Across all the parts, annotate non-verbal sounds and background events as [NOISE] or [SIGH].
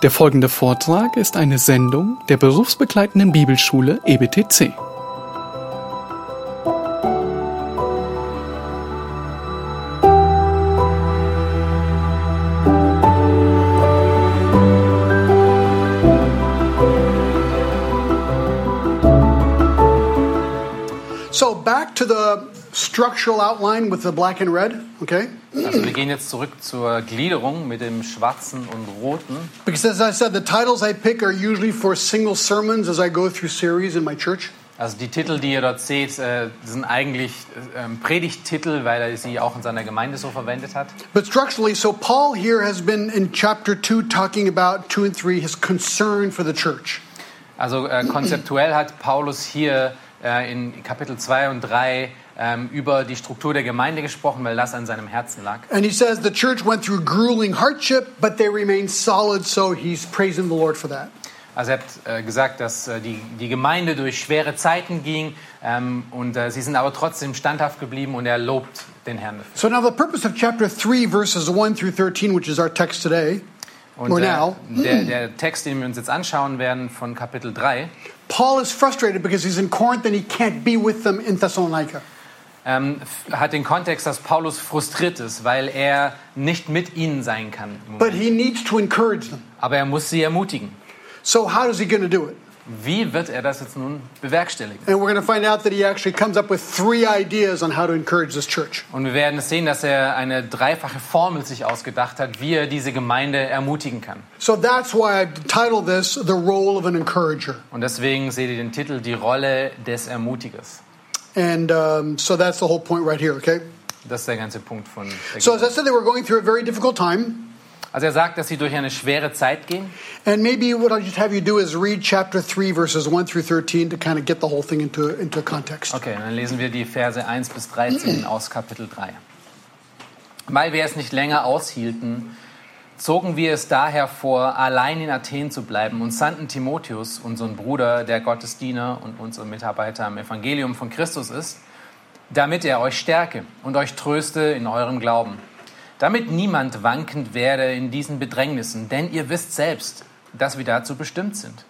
Der folgende Vortrag ist eine Sendung der berufsbegleitenden Bibelschule EBTC. So back to the structural outline with the black and red, okay? Also wir gehen jetzt zurück zur Gliederung mit dem schwarzen und roten. Because as I said, the titles I pick are usually for single sermons as I go through series in my church. Also die Titel, die ihr dort seht, äh, sind eigentlich äh, ähm, Predigttitel, weil er sie auch in seiner Gemeinde so verwendet hat. But structurally, so Paul here has been in chapter 2 talking about 2 and 3 his concern for the church. Also äh, konzeptuell hat Paulus hier äh, in Kapitel 2 und 3 ähm, über die Struktur der Gemeinde gesprochen, weil das an seinem Herzen lag. And he says the church went through grueling hardship, but they remained solid, so he's praising the Lord for that. Also er hat äh, gesagt, dass äh, die, die Gemeinde durch schwere Zeiten ging ähm, und äh, sie sind aber trotzdem standhaft geblieben und er lobt den Herrn dafür. So now the purpose of chapter 3, verses 1 through 13, which is our text today, Und Or äh, now. der, der Text, den wir uns jetzt anschauen werden von Kapitel 3, Paul is frustrated because he's in Corinth and he can't be with them in Thessalonica. Ähm, hat den Kontext, dass Paulus frustriert ist, weil er nicht mit ihnen sein kann. But he needs to encourage them. Aber er muss sie ermutigen. So how is he going to do it? Wie wird er das jetzt nun bewerkstelligen? And we're going to find out that he actually comes up with three ideas on how to encourage this church. Und wir werden sehen, dass er eine dreifache Formel sich ausgedacht hat, wie er diese Gemeinde ermutigen kann. So that's why I titled this The Role of an Encourager. Und deswegen seht ihr den Titel Die Rolle des Ermutigers. And um, so that's the whole point right here, okay? Das ist der ganze Punkt von So as I said, they were going through a very difficult time. Also er sagt, dass sie durch eine schwere Zeit gehen. And maybe what I'll just have you do is read chapter 3, verses 1 through 13 to kind of get the whole thing into, into context. Okay, dann lesen wir die Verse 1 bis 13 aus Kapitel 3. Weil wir es nicht länger aushielten, zogen wir es daher vor, allein in Athen zu bleiben und sandten Timotheus, unseren Bruder, der Gottesdiener und unser Mitarbeiter am Evangelium von Christus ist, damit er euch stärke und euch tröste in eurem Glauben, damit niemand wankend werde in diesen Bedrängnissen, denn ihr wisst selbst, dass wir dazu bestimmt sind.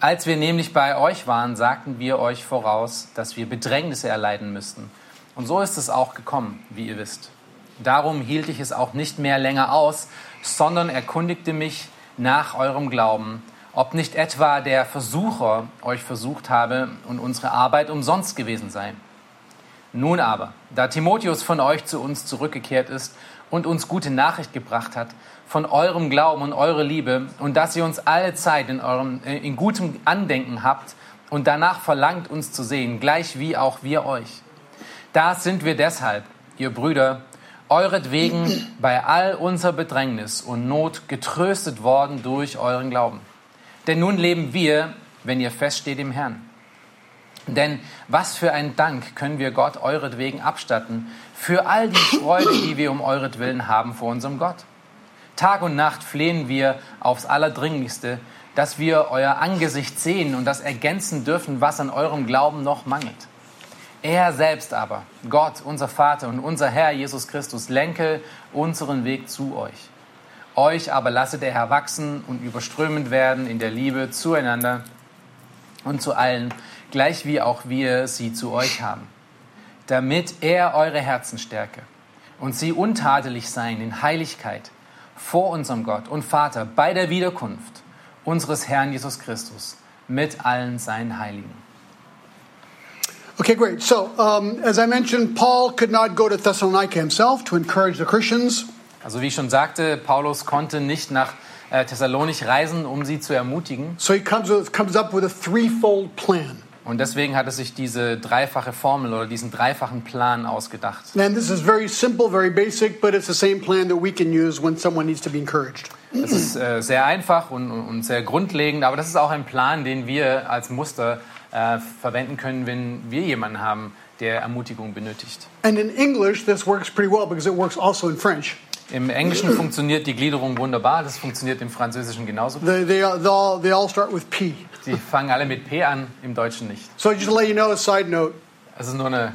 Als wir nämlich bei euch waren, sagten wir euch voraus, dass wir Bedrängnisse erleiden müssten. Und so ist es auch gekommen, wie ihr wisst. Darum hielt ich es auch nicht mehr länger aus, sondern erkundigte mich nach eurem Glauben, ob nicht etwa der Versucher euch versucht habe und unsere Arbeit umsonst gewesen sei. Nun aber, da Timotheus von euch zu uns zurückgekehrt ist und uns gute Nachricht gebracht hat von eurem Glauben und eurer Liebe und dass ihr uns alle Zeit in, eurem, äh, in gutem Andenken habt und danach verlangt, uns zu sehen, gleich wie auch wir euch. Da sind wir deshalb, ihr Brüder, euretwegen bei all unserer Bedrängnis und Not getröstet worden durch euren Glauben. Denn nun leben wir, wenn ihr feststeht im Herrn. Denn was für einen Dank können wir Gott euretwegen abstatten für all die Freude, die wir um euretwillen haben vor unserem Gott. Tag und Nacht flehen wir aufs Allerdringlichste, dass wir euer Angesicht sehen und das ergänzen dürfen, was an eurem Glauben noch mangelt. Er selbst aber, Gott, unser Vater und unser Herr Jesus Christus, lenke unseren Weg zu euch. Euch aber lasset er herwachsen und überströmend werden in der Liebe zueinander und zu allen, gleich wie auch wir sie zu euch haben, damit er eure Herzen stärke und sie untadelig seien in Heiligkeit vor unserem Gott und Vater bei der Wiederkunft unseres Herrn Jesus Christus mit allen seinen Heiligen. Okay, great. So, um, as I mentioned, Paul could not go to Thessalonica himself to encourage the Christians. Also wie ich schon sagte, Paulus konnte nicht nach äh, Thessalonich reisen, um sie zu ermutigen. So he comes, comes up with a threefold plan. Und deswegen hat er sich diese dreifache Formel oder diesen dreifachen Plan ausgedacht. And this is very simple, very basic, but it's the same plan that we can use when someone needs to be encouraged. Das ist äh, sehr einfach und, und sehr grundlegend, aber das ist auch ein Plan, den wir als Muster äh, verwenden können, wenn wir jemanden haben, der Ermutigung benötigt. And in English, this works pretty well because it works also in French. Im Englischen funktioniert die Gliederung wunderbar, das funktioniert im Französischen genauso. They, they, they, all, they all start with P. Sie fangen alle mit P an, im Deutschen nicht. So just to let you know, a side note, Das ist nur eine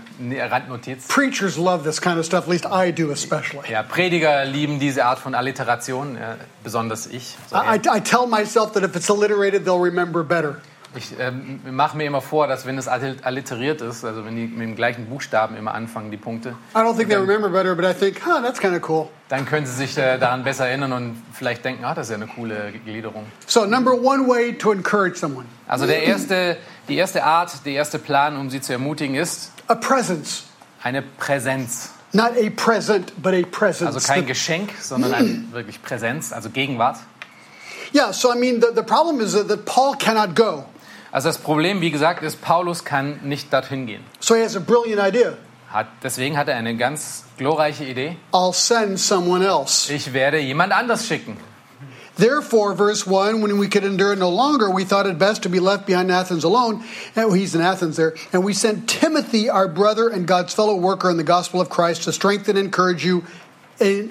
Randnotiz. Preachers love this kind of stuff, at least I do especially. Ja, Prediger lieben diese Art von Alliteration, äh, besonders ich. So, I, I tell myself that if it's alliterated, they'll remember better. Ich ähm, mache mir immer vor, dass wenn es alli- alliteriert ist, also wenn die mit dem gleichen Buchstaben immer anfangen, die Punkte, I don't think they remember better, but I think, huh, that's kind of cool. dann können sie sich äh, daran besser erinnern und vielleicht denken, ah, das ist ja eine coole Gliederung. So, number one way to encourage someone Also der erste, die erste Art, der erste Plan, um sie zu ermutigen, ist a presence. eine Präsenz. Not a present, but a presence. Also kein Geschenk, sondern eine [CLEARS THROAT] wirklich Präsenz, also Gegenwart. yeah, so I mean, the, the problem is that, that Paul cannot go. Also das Problem, wie gesagt, ist, Paulus kann nicht dorthin gehen. So he has a brilliant idea. Hat, deswegen hat er eine ganz glorreiche Idee. I'll send someone else. Ich werde jemand anders schicken. Therefore, verse 1, when we could endure it no longer, we thought it best to be left behind in Athens alone. And he's in Athens there. And we sent Timothy, our brother and God's fellow worker in the gospel of Christ, to strengthen and encourage you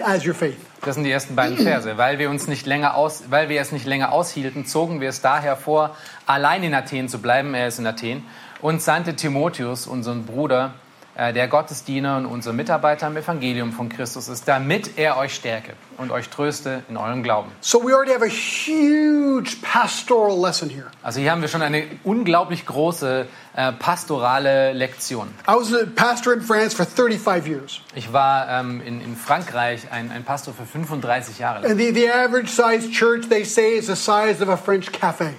as your faith. Das sind die ersten beiden Verse. Weil wir uns nicht länger aus, weil wir es nicht länger aushielten, zogen wir es daher vor, allein in Athen zu bleiben. Er ist in Athen und sandte Timotheus, unseren Bruder, der Gottesdiener und unser Mitarbeiter im Evangelium von Christus ist, damit er euch stärke und euch tröste in eurem Glauben. So we already have a huge pastoral lesson here. Also hier haben wir schon eine unglaublich große äh, pastorale Lektion. Pastor in France for 35 years. Ich war ähm, in, in Frankreich ein, ein Pastor für 35 Jahre lang. And the, the average size church, they say, is the size of a French cafe.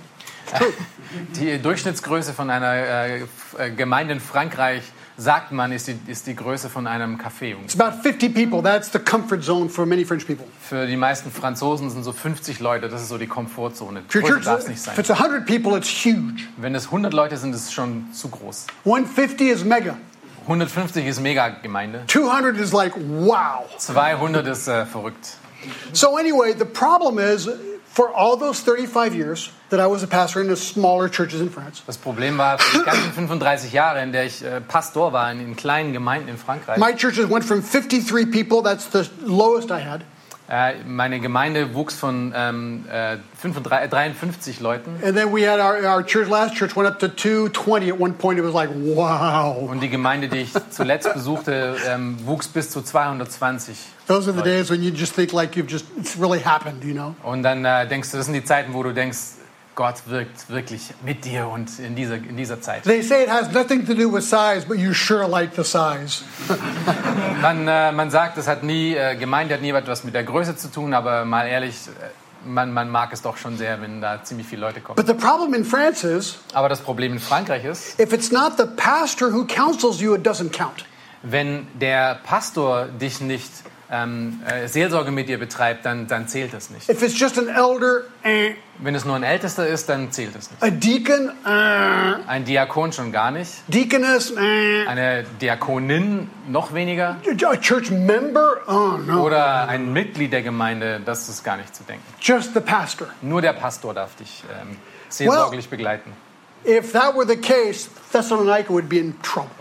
[LAUGHS] Die Durchschnittsgröße von einer äh, äh, Gemeinde in Frankreich, sagt man, ist die, ist die Größe von einem Café. It's about 50 people. That's the comfort zone for many French people. Für die meisten Franzosen sind so 50 Leute, das ist so die Komfortzone. If, church, darf nicht if sein. it's 100 people, it's huge. Wenn es 100 Leute sind, ist es schon zu groß. 150 is mega. 150 ist Mega-Gemeinde. 200 is like, wow. 200 ist äh, verrückt. So, anyway, the problem is for all those 35 years that I was a pastor in the smaller churches in France, Das Problem war, für die ganzen [COUGHS] 35 Jahre, in der ich äh, Pastor war in, in kleinen Gemeinden in Frankreich, my churches went from 53 people, that's the lowest I had, meine Gemeinde wuchs von ähm, äh, 35, 53 Leuten and then we had our, our church, last church went up to 220 at one point. It was like, wow. und die Gemeinde, die ich zuletzt [LAUGHS] besuchte, ähm, wuchs bis zu 220. Those are the days when you just think like you've just, it's really happened, you know? Und dann äh, denkst du, das sind die Zeiten, wo du denkst, Gott wirkt wirklich mit dir und in dieser, in dieser Zeit. They say it has nothing to do with size, but you sure like the size. [LAUGHS] Man, äh, man sagt, es hat nie, äh, Gemeinde hat nie etwas mit der Größe zu tun, aber mal ehrlich, äh, man, man mag es doch schon sehr, wenn da ziemlich viele Leute kommen. But the problem in France is Aber das Problem in Frankreich ist, if it's not the pastor who counsels you, it doesn't count. wenn der Pastor dich nicht ähm, äh, Seelsorge mit dir betreibt, dann, dann zählt es nicht. If it's just an elder, eh. Wenn es nur ein Ältester ist, dann zählt es nicht. a deacon, eh. Ein Diakon schon gar nicht. deaconess, eh. Eine Diakonin noch weniger. a church member, oh no, Oder ein Mitglied der Gemeinde, das ist gar nicht zu denken. just the pastor. Nur der Pastor darf dich ähm, seelsorglich begleiten. If that were the case, Thessalonica would be in trouble.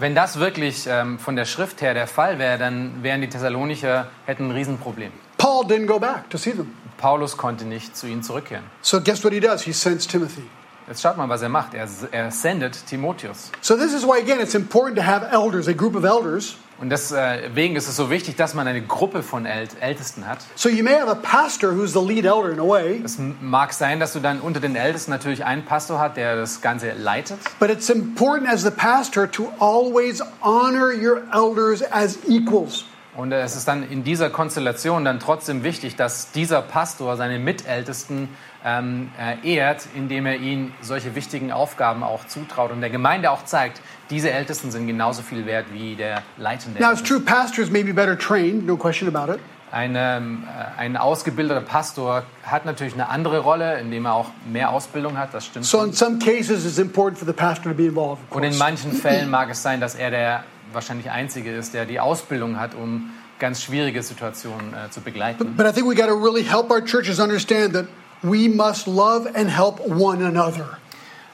Wenn das wirklich ähm, von der Schrift her der Fall wäre, dann wären die Thessalonicher hätten ein Riesenproblem. Paul didn't go back to see them. Paulus konnte nicht zu ihnen zurückkehren. So guess what he does? He sends Timothy. Jetzt schaut mal, was er macht. Er, er sendet Timotheus. So this is why again it's important to have elders, a group of elders. Und deswegen ist es so wichtig, dass man eine Gruppe von Äl Ältesten hat. So you may have a pastor who's the lead elder in a way, Es mag sein, dass du dann unter den Ältesten natürlich einen Pastor hast, der das Ganze leitet. but it's important as the pastor to always honor your elders as equals. Und es ist dann in dieser Konstellation dann trotzdem wichtig, dass dieser Pastor seine Mitältesten ähm, äh, ehrt, indem er ihnen solche wichtigen Aufgaben auch zutraut und der Gemeinde auch zeigt, diese Ältesten sind genauso viel wert wie der Leitende. Now it's true pastors may be better trained, no question about it. Ein, ähm, äh, ein ausgebildeter Pastor hat natürlich eine andere Rolle, indem er auch mehr Ausbildung hat, das stimmt. So schon. in some cases it's important for the pastor to be involved. of Und in manchen Fällen mag es sein, dass er der wahrscheinlich Einzige ist, der die Ausbildung hat, um ganz schwierige Situationen äh, zu begleiten. But I think we got to really help our churches understand that we must love and help one another.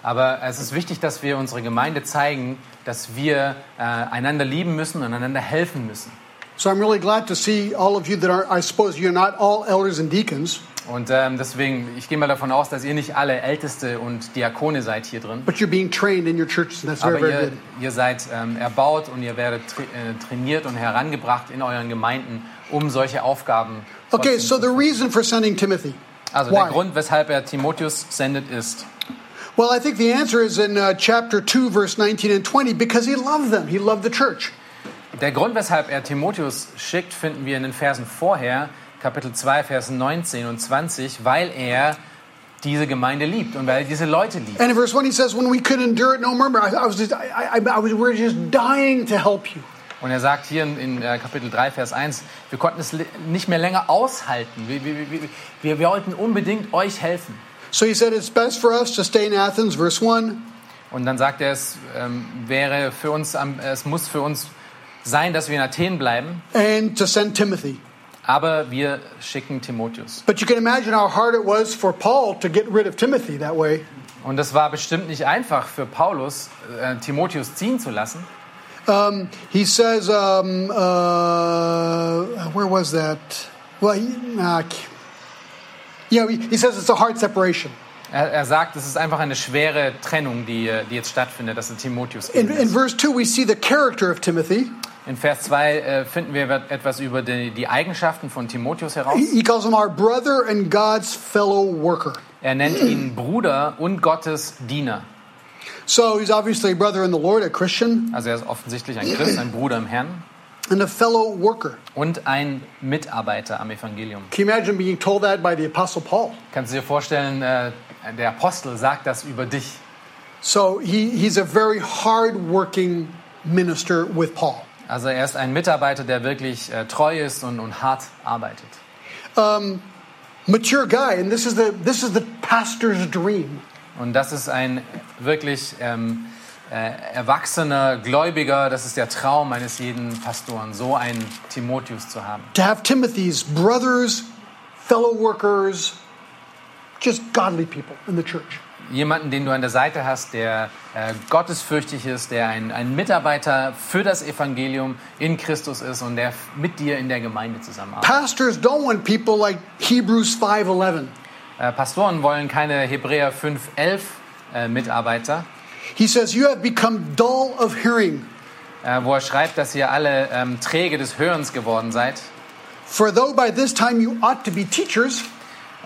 Aber es ist wichtig, dass wir unsere Gemeinde zeigen, dass wir äh, einander lieben müssen und einander helfen müssen. So I'm really glad to see all of you that are, I suppose you're not all elders and deacons, Und ähm, deswegen, ich gehe mal davon aus, dass ihr nicht alle Älteste und Diakone seid hier drin. but you're being trained in your churches, and that's very, Aber very ihr, good. ihr seid ähm, erbaut und ihr werdet tra äh, trainiert und herangebracht in euren Gemeinden, um solche Aufgaben Okay, so zu the reason for sending Timothy. Also Why? der Grund, weshalb er Timotheus sendet, ist, Well, I think the answer is in uh, chapter 2, verse 19 and 20, because he loved them. He loved the church. der Grund, weshalb er Timotheus schickt, finden wir in den Versen vorher, Kapitel 2, Vers 19 und 20, weil er diese Gemeinde liebt und weil er diese Leute liebt. And in verse 1, he says, When we could endure it no more, I, I was just, I, I, I was, we were just dying to help you. Und er sagt hier in, äh, Kapitel 3, Vers 1, wir konnten es nicht mehr länger aushalten. Wir, wir, wir, wir, wollten unbedingt euch helfen. So he said, It's best for us to stay in Athens, verse 1. Und dann sagt er, es ähm, wäre für uns, es muss für uns sein, dass wir in Athen bleiben, and to send Timothy. Aber wir schicken Timotheus. But you can imagine how hard it was for Paul to get rid of Timothy that way. Und es war bestimmt nicht einfach für Paulus, äh, Timotheus ziehen zu lassen. Um, he says, um, uh, where was that? Well, he, uh, yeah, he, says it's a hard separation. Er, er sagt, es ist einfach eine schwere Trennung, die, äh, die jetzt stattfindet, dass Timotheus In, in verse 2, we see the character of Timothy. In Vers 2 äh, finden wir etwas über die, die Eigenschaften von Timotheus heraus. He, calls him our brother and God's fellow worker. Er nennt ihn Bruder und Gottes Diener. So he's obviously a brother in the Lord, a Christian, Also er ist offensichtlich ein Christ, ein Bruder im Herrn and a fellow worker. und ein Mitarbeiter am Evangelium. Can you imagine being told that by the Apostle Paul? Kannst du dir vorstellen, äh, der Apostel sagt das über dich. So he, he's a very hard-working minister with Paul. Also er ist ein Mitarbeiter, der wirklich äh, treu ist und, und hart arbeitet. Mature guy, and this is the this is the pastor's dream. Und das ist ein wirklich ähm, äh, erwachsener Gläubiger, das ist der Traum eines jeden Pastoren, so einen Timotheus zu haben. To have Timothy's brothers, fellow workers, just godly people in the church. Jemanden, den du an der Seite hast, der äh, gottesfürchtig ist, der ein, ein Mitarbeiter für das Evangelium in Christus ist und der mit dir in der Gemeinde zusammenarbeitet. Pastors don't want people like Hebrews 5:11. Äh, Pastoren wollen keine Hebräer 5,11 äh, Mitarbeiter, He says, "You have become dull of hearing, äh, wo er schreibt, dass ihr alle ähm, träge des Hörens geworden seid. for though by this time you ought to be teachers,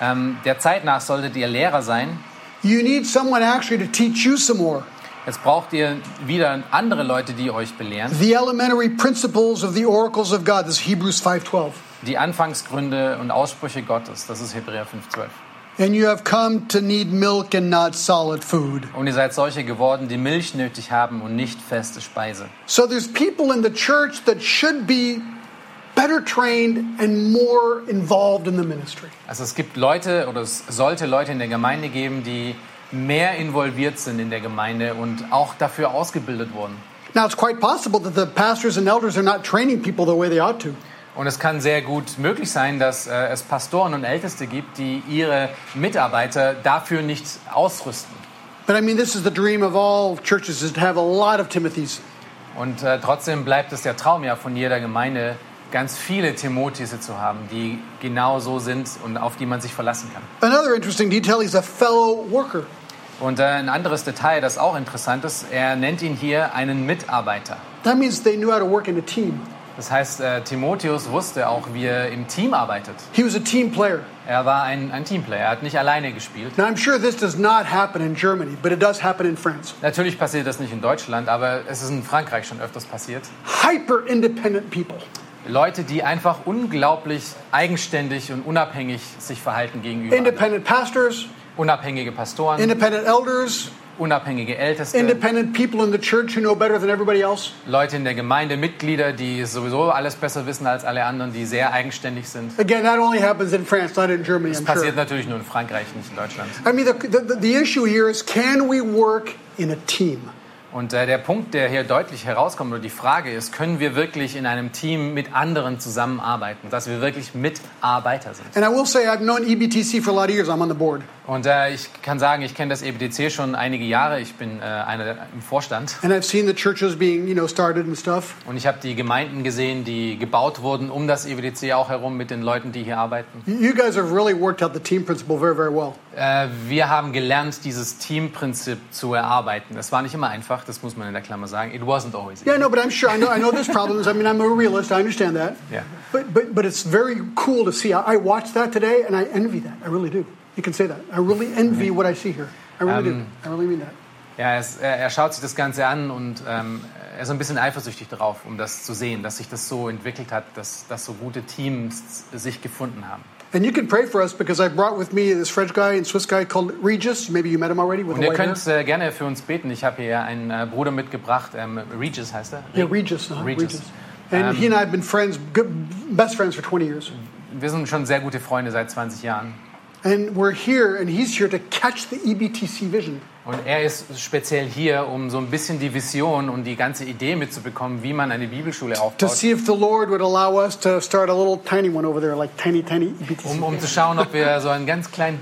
Ähm, der Zeit nach solltet ihr Lehrer sein. You need someone actually to teach you some more. Jetzt braucht ihr wieder andere Leute, die euch belehren. The elementary principles of the oracles of God." This is Hebrews 5:12. Die Anfangsgründe und Aussprüche Gottes, das ist Hebräer 5,12. And you have come to need milk and not solid food. Und ihr seid solche geworden, die Milch nötig haben und nicht feste Speise. So there's people in the church that should be better trained and more involved in the ministry. Also es gibt Leute oder es sollte Leute in der Gemeinde geben, die mehr involviert sind in der Gemeinde und auch dafür ausgebildet wurden. Now it's quite possible that the pastors and elders are not training people the way they ought to. Und es kann sehr gut möglich sein, dass äh, es Pastoren und Älteste gibt, die ihre Mitarbeiter dafür nicht ausrüsten. But I mean, this is the dream of all churches is to have a lot of Timothys. Und äh, trotzdem bleibt es der Traum ja von jeder Gemeinde, ganz viele Timotheus zu haben, die genau so sind und auf die man sich verlassen kann. Another interesting detail, he's a fellow worker. Und äh, ein anderes Detail, das auch interessant ist, er nennt ihn hier einen Mitarbeiter. That means they knew how to work in a team. Das heißt, äh, Timotheus wusste auch, wie er im Team arbeitet. He was a team player. Er war ein, ein Teamplayer, er hat nicht alleine gespielt. Now I'm sure this does not happen in Germany, but it does happen in France. Natürlich passiert das nicht in Deutschland, aber es ist in Frankreich schon öfters passiert. Hyper independent people. Leute, die einfach unglaublich eigenständig und unabhängig sich verhalten gegenüber. Independent pastors, Unabhängige Pastoren, independent elders, unabhängige Älteste, independent people in the church who know better than everybody else. Leute in der Gemeinde, Mitglieder, die sowieso alles besser wissen als alle anderen, die sehr eigenständig sind. Again, that only happens in France, not in Germany, Das I'm passiert sure. natürlich nur in Frankreich, nicht in Deutschland. I mean, the, the, the issue here is can we work in a team? Und äh, der Punkt, der hier deutlich herauskommt, oder die Frage ist, können wir wirklich in einem Team mit anderen zusammenarbeiten, dass wir wirklich Mitarbeiter sind? And I will say, I've known EBTC for a lot of years. I'm on the board. Und äh, ich kann sagen, ich kenne das EBTC schon einige Jahre. Ich bin äh, einer im Vorstand. Being, you know. Und ich habe die Gemeinden gesehen, die gebaut wurden um das EBTC auch herum mit den Leuten, die hier arbeiten. You guys have really worked out the team principle very, very well. Äh, wir haben gelernt, dieses Teamprinzip zu erarbeiten. Das war nicht immer einfach, das muss man in der Klammer sagen. It wasn't always easy. Yeah, no, but I'm sure I know I know there's problems. I mean, I'm a realist. I understand that. Yeah. But but but it's very cool to see. I, I watched that today, and I envy that. I really do. You can say that. I really envy what I see here. I really do. Um, I really mean that. Ja, es, er, er schaut sich das Ganze an und ähm, er ist ein bisschen eifersüchtig darauf, um das zu sehen, dass sich das so entwickelt hat, dass, dass so gute Teams sich gefunden haben. And you can pray for us because I brought with me this French guy and Swiss guy called Regis. Maybe you met him already with Und the ihr könnt äh, gerne für uns beten. Ich habe hier einen äh, Bruder mitgebracht, ähm, Regis heißt er. Yeah, Regis. Regis. Regis. And he and I have been friends, good, best friends for 20 years. Wir sind schon sehr gute Freunde seit 20 Jahren. And we're here, and he's here to catch the EBTC vision. Und er ist speziell hier, um so ein bisschen die Vision und die ganze Idee mitzubekommen, wie man eine Bibelschule To aufbaut. see if the Lord would allow us to start a little tiny one over there, like tiny, tiny EBTC. Um, um zu schauen, ob wir so ein ganz klein,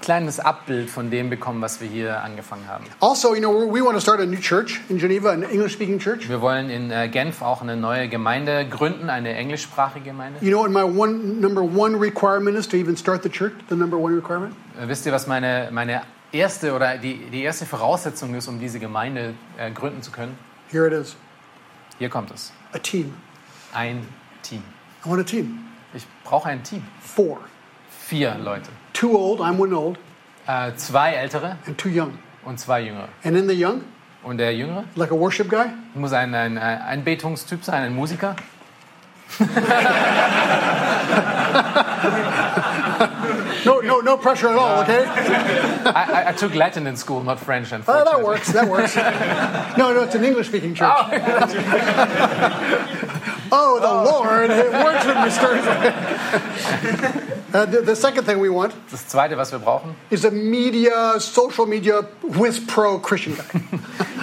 kleines Abbild von dem bekommen, was wir hier angefangen haben. Also, you know, we want to start a new church in Geneva, an English speaking church. Wir wollen in äh, Genf auch eine neue Gemeinde gründen, eine englischsprachige Gemeinde. You know what my one number one requirement is to even start the church? The number one requirement? Äh, Wisst ihr, was meine, meine erste oder die, die erste Voraussetzung ist, um diese Gemeinde äh, gründen zu können? Here it is Hier kommt es. a team. Ein Team. I want a team. Ich brauche ein Team. Four. Vier Leute. Two old, I'm one old, Äh, zwei ältere and two young. und zwei jüngere. And in the young, Und der jüngere like a worship guy, muss ein, ein, ein Betungstyp sein, ein Musiker. [LAUGHS] no, pressure at all. Okay. [LAUGHS] I, I, took Latin in school, not French, and Oh, that works. That works. [LAUGHS] No, no, it's an English speaking church. Oh, [LAUGHS] the Lord, it works with mysterious. uh, the, the second thing we want Das Zweite, was wir brauchen, is a media, social media, whiz pro Christian guy.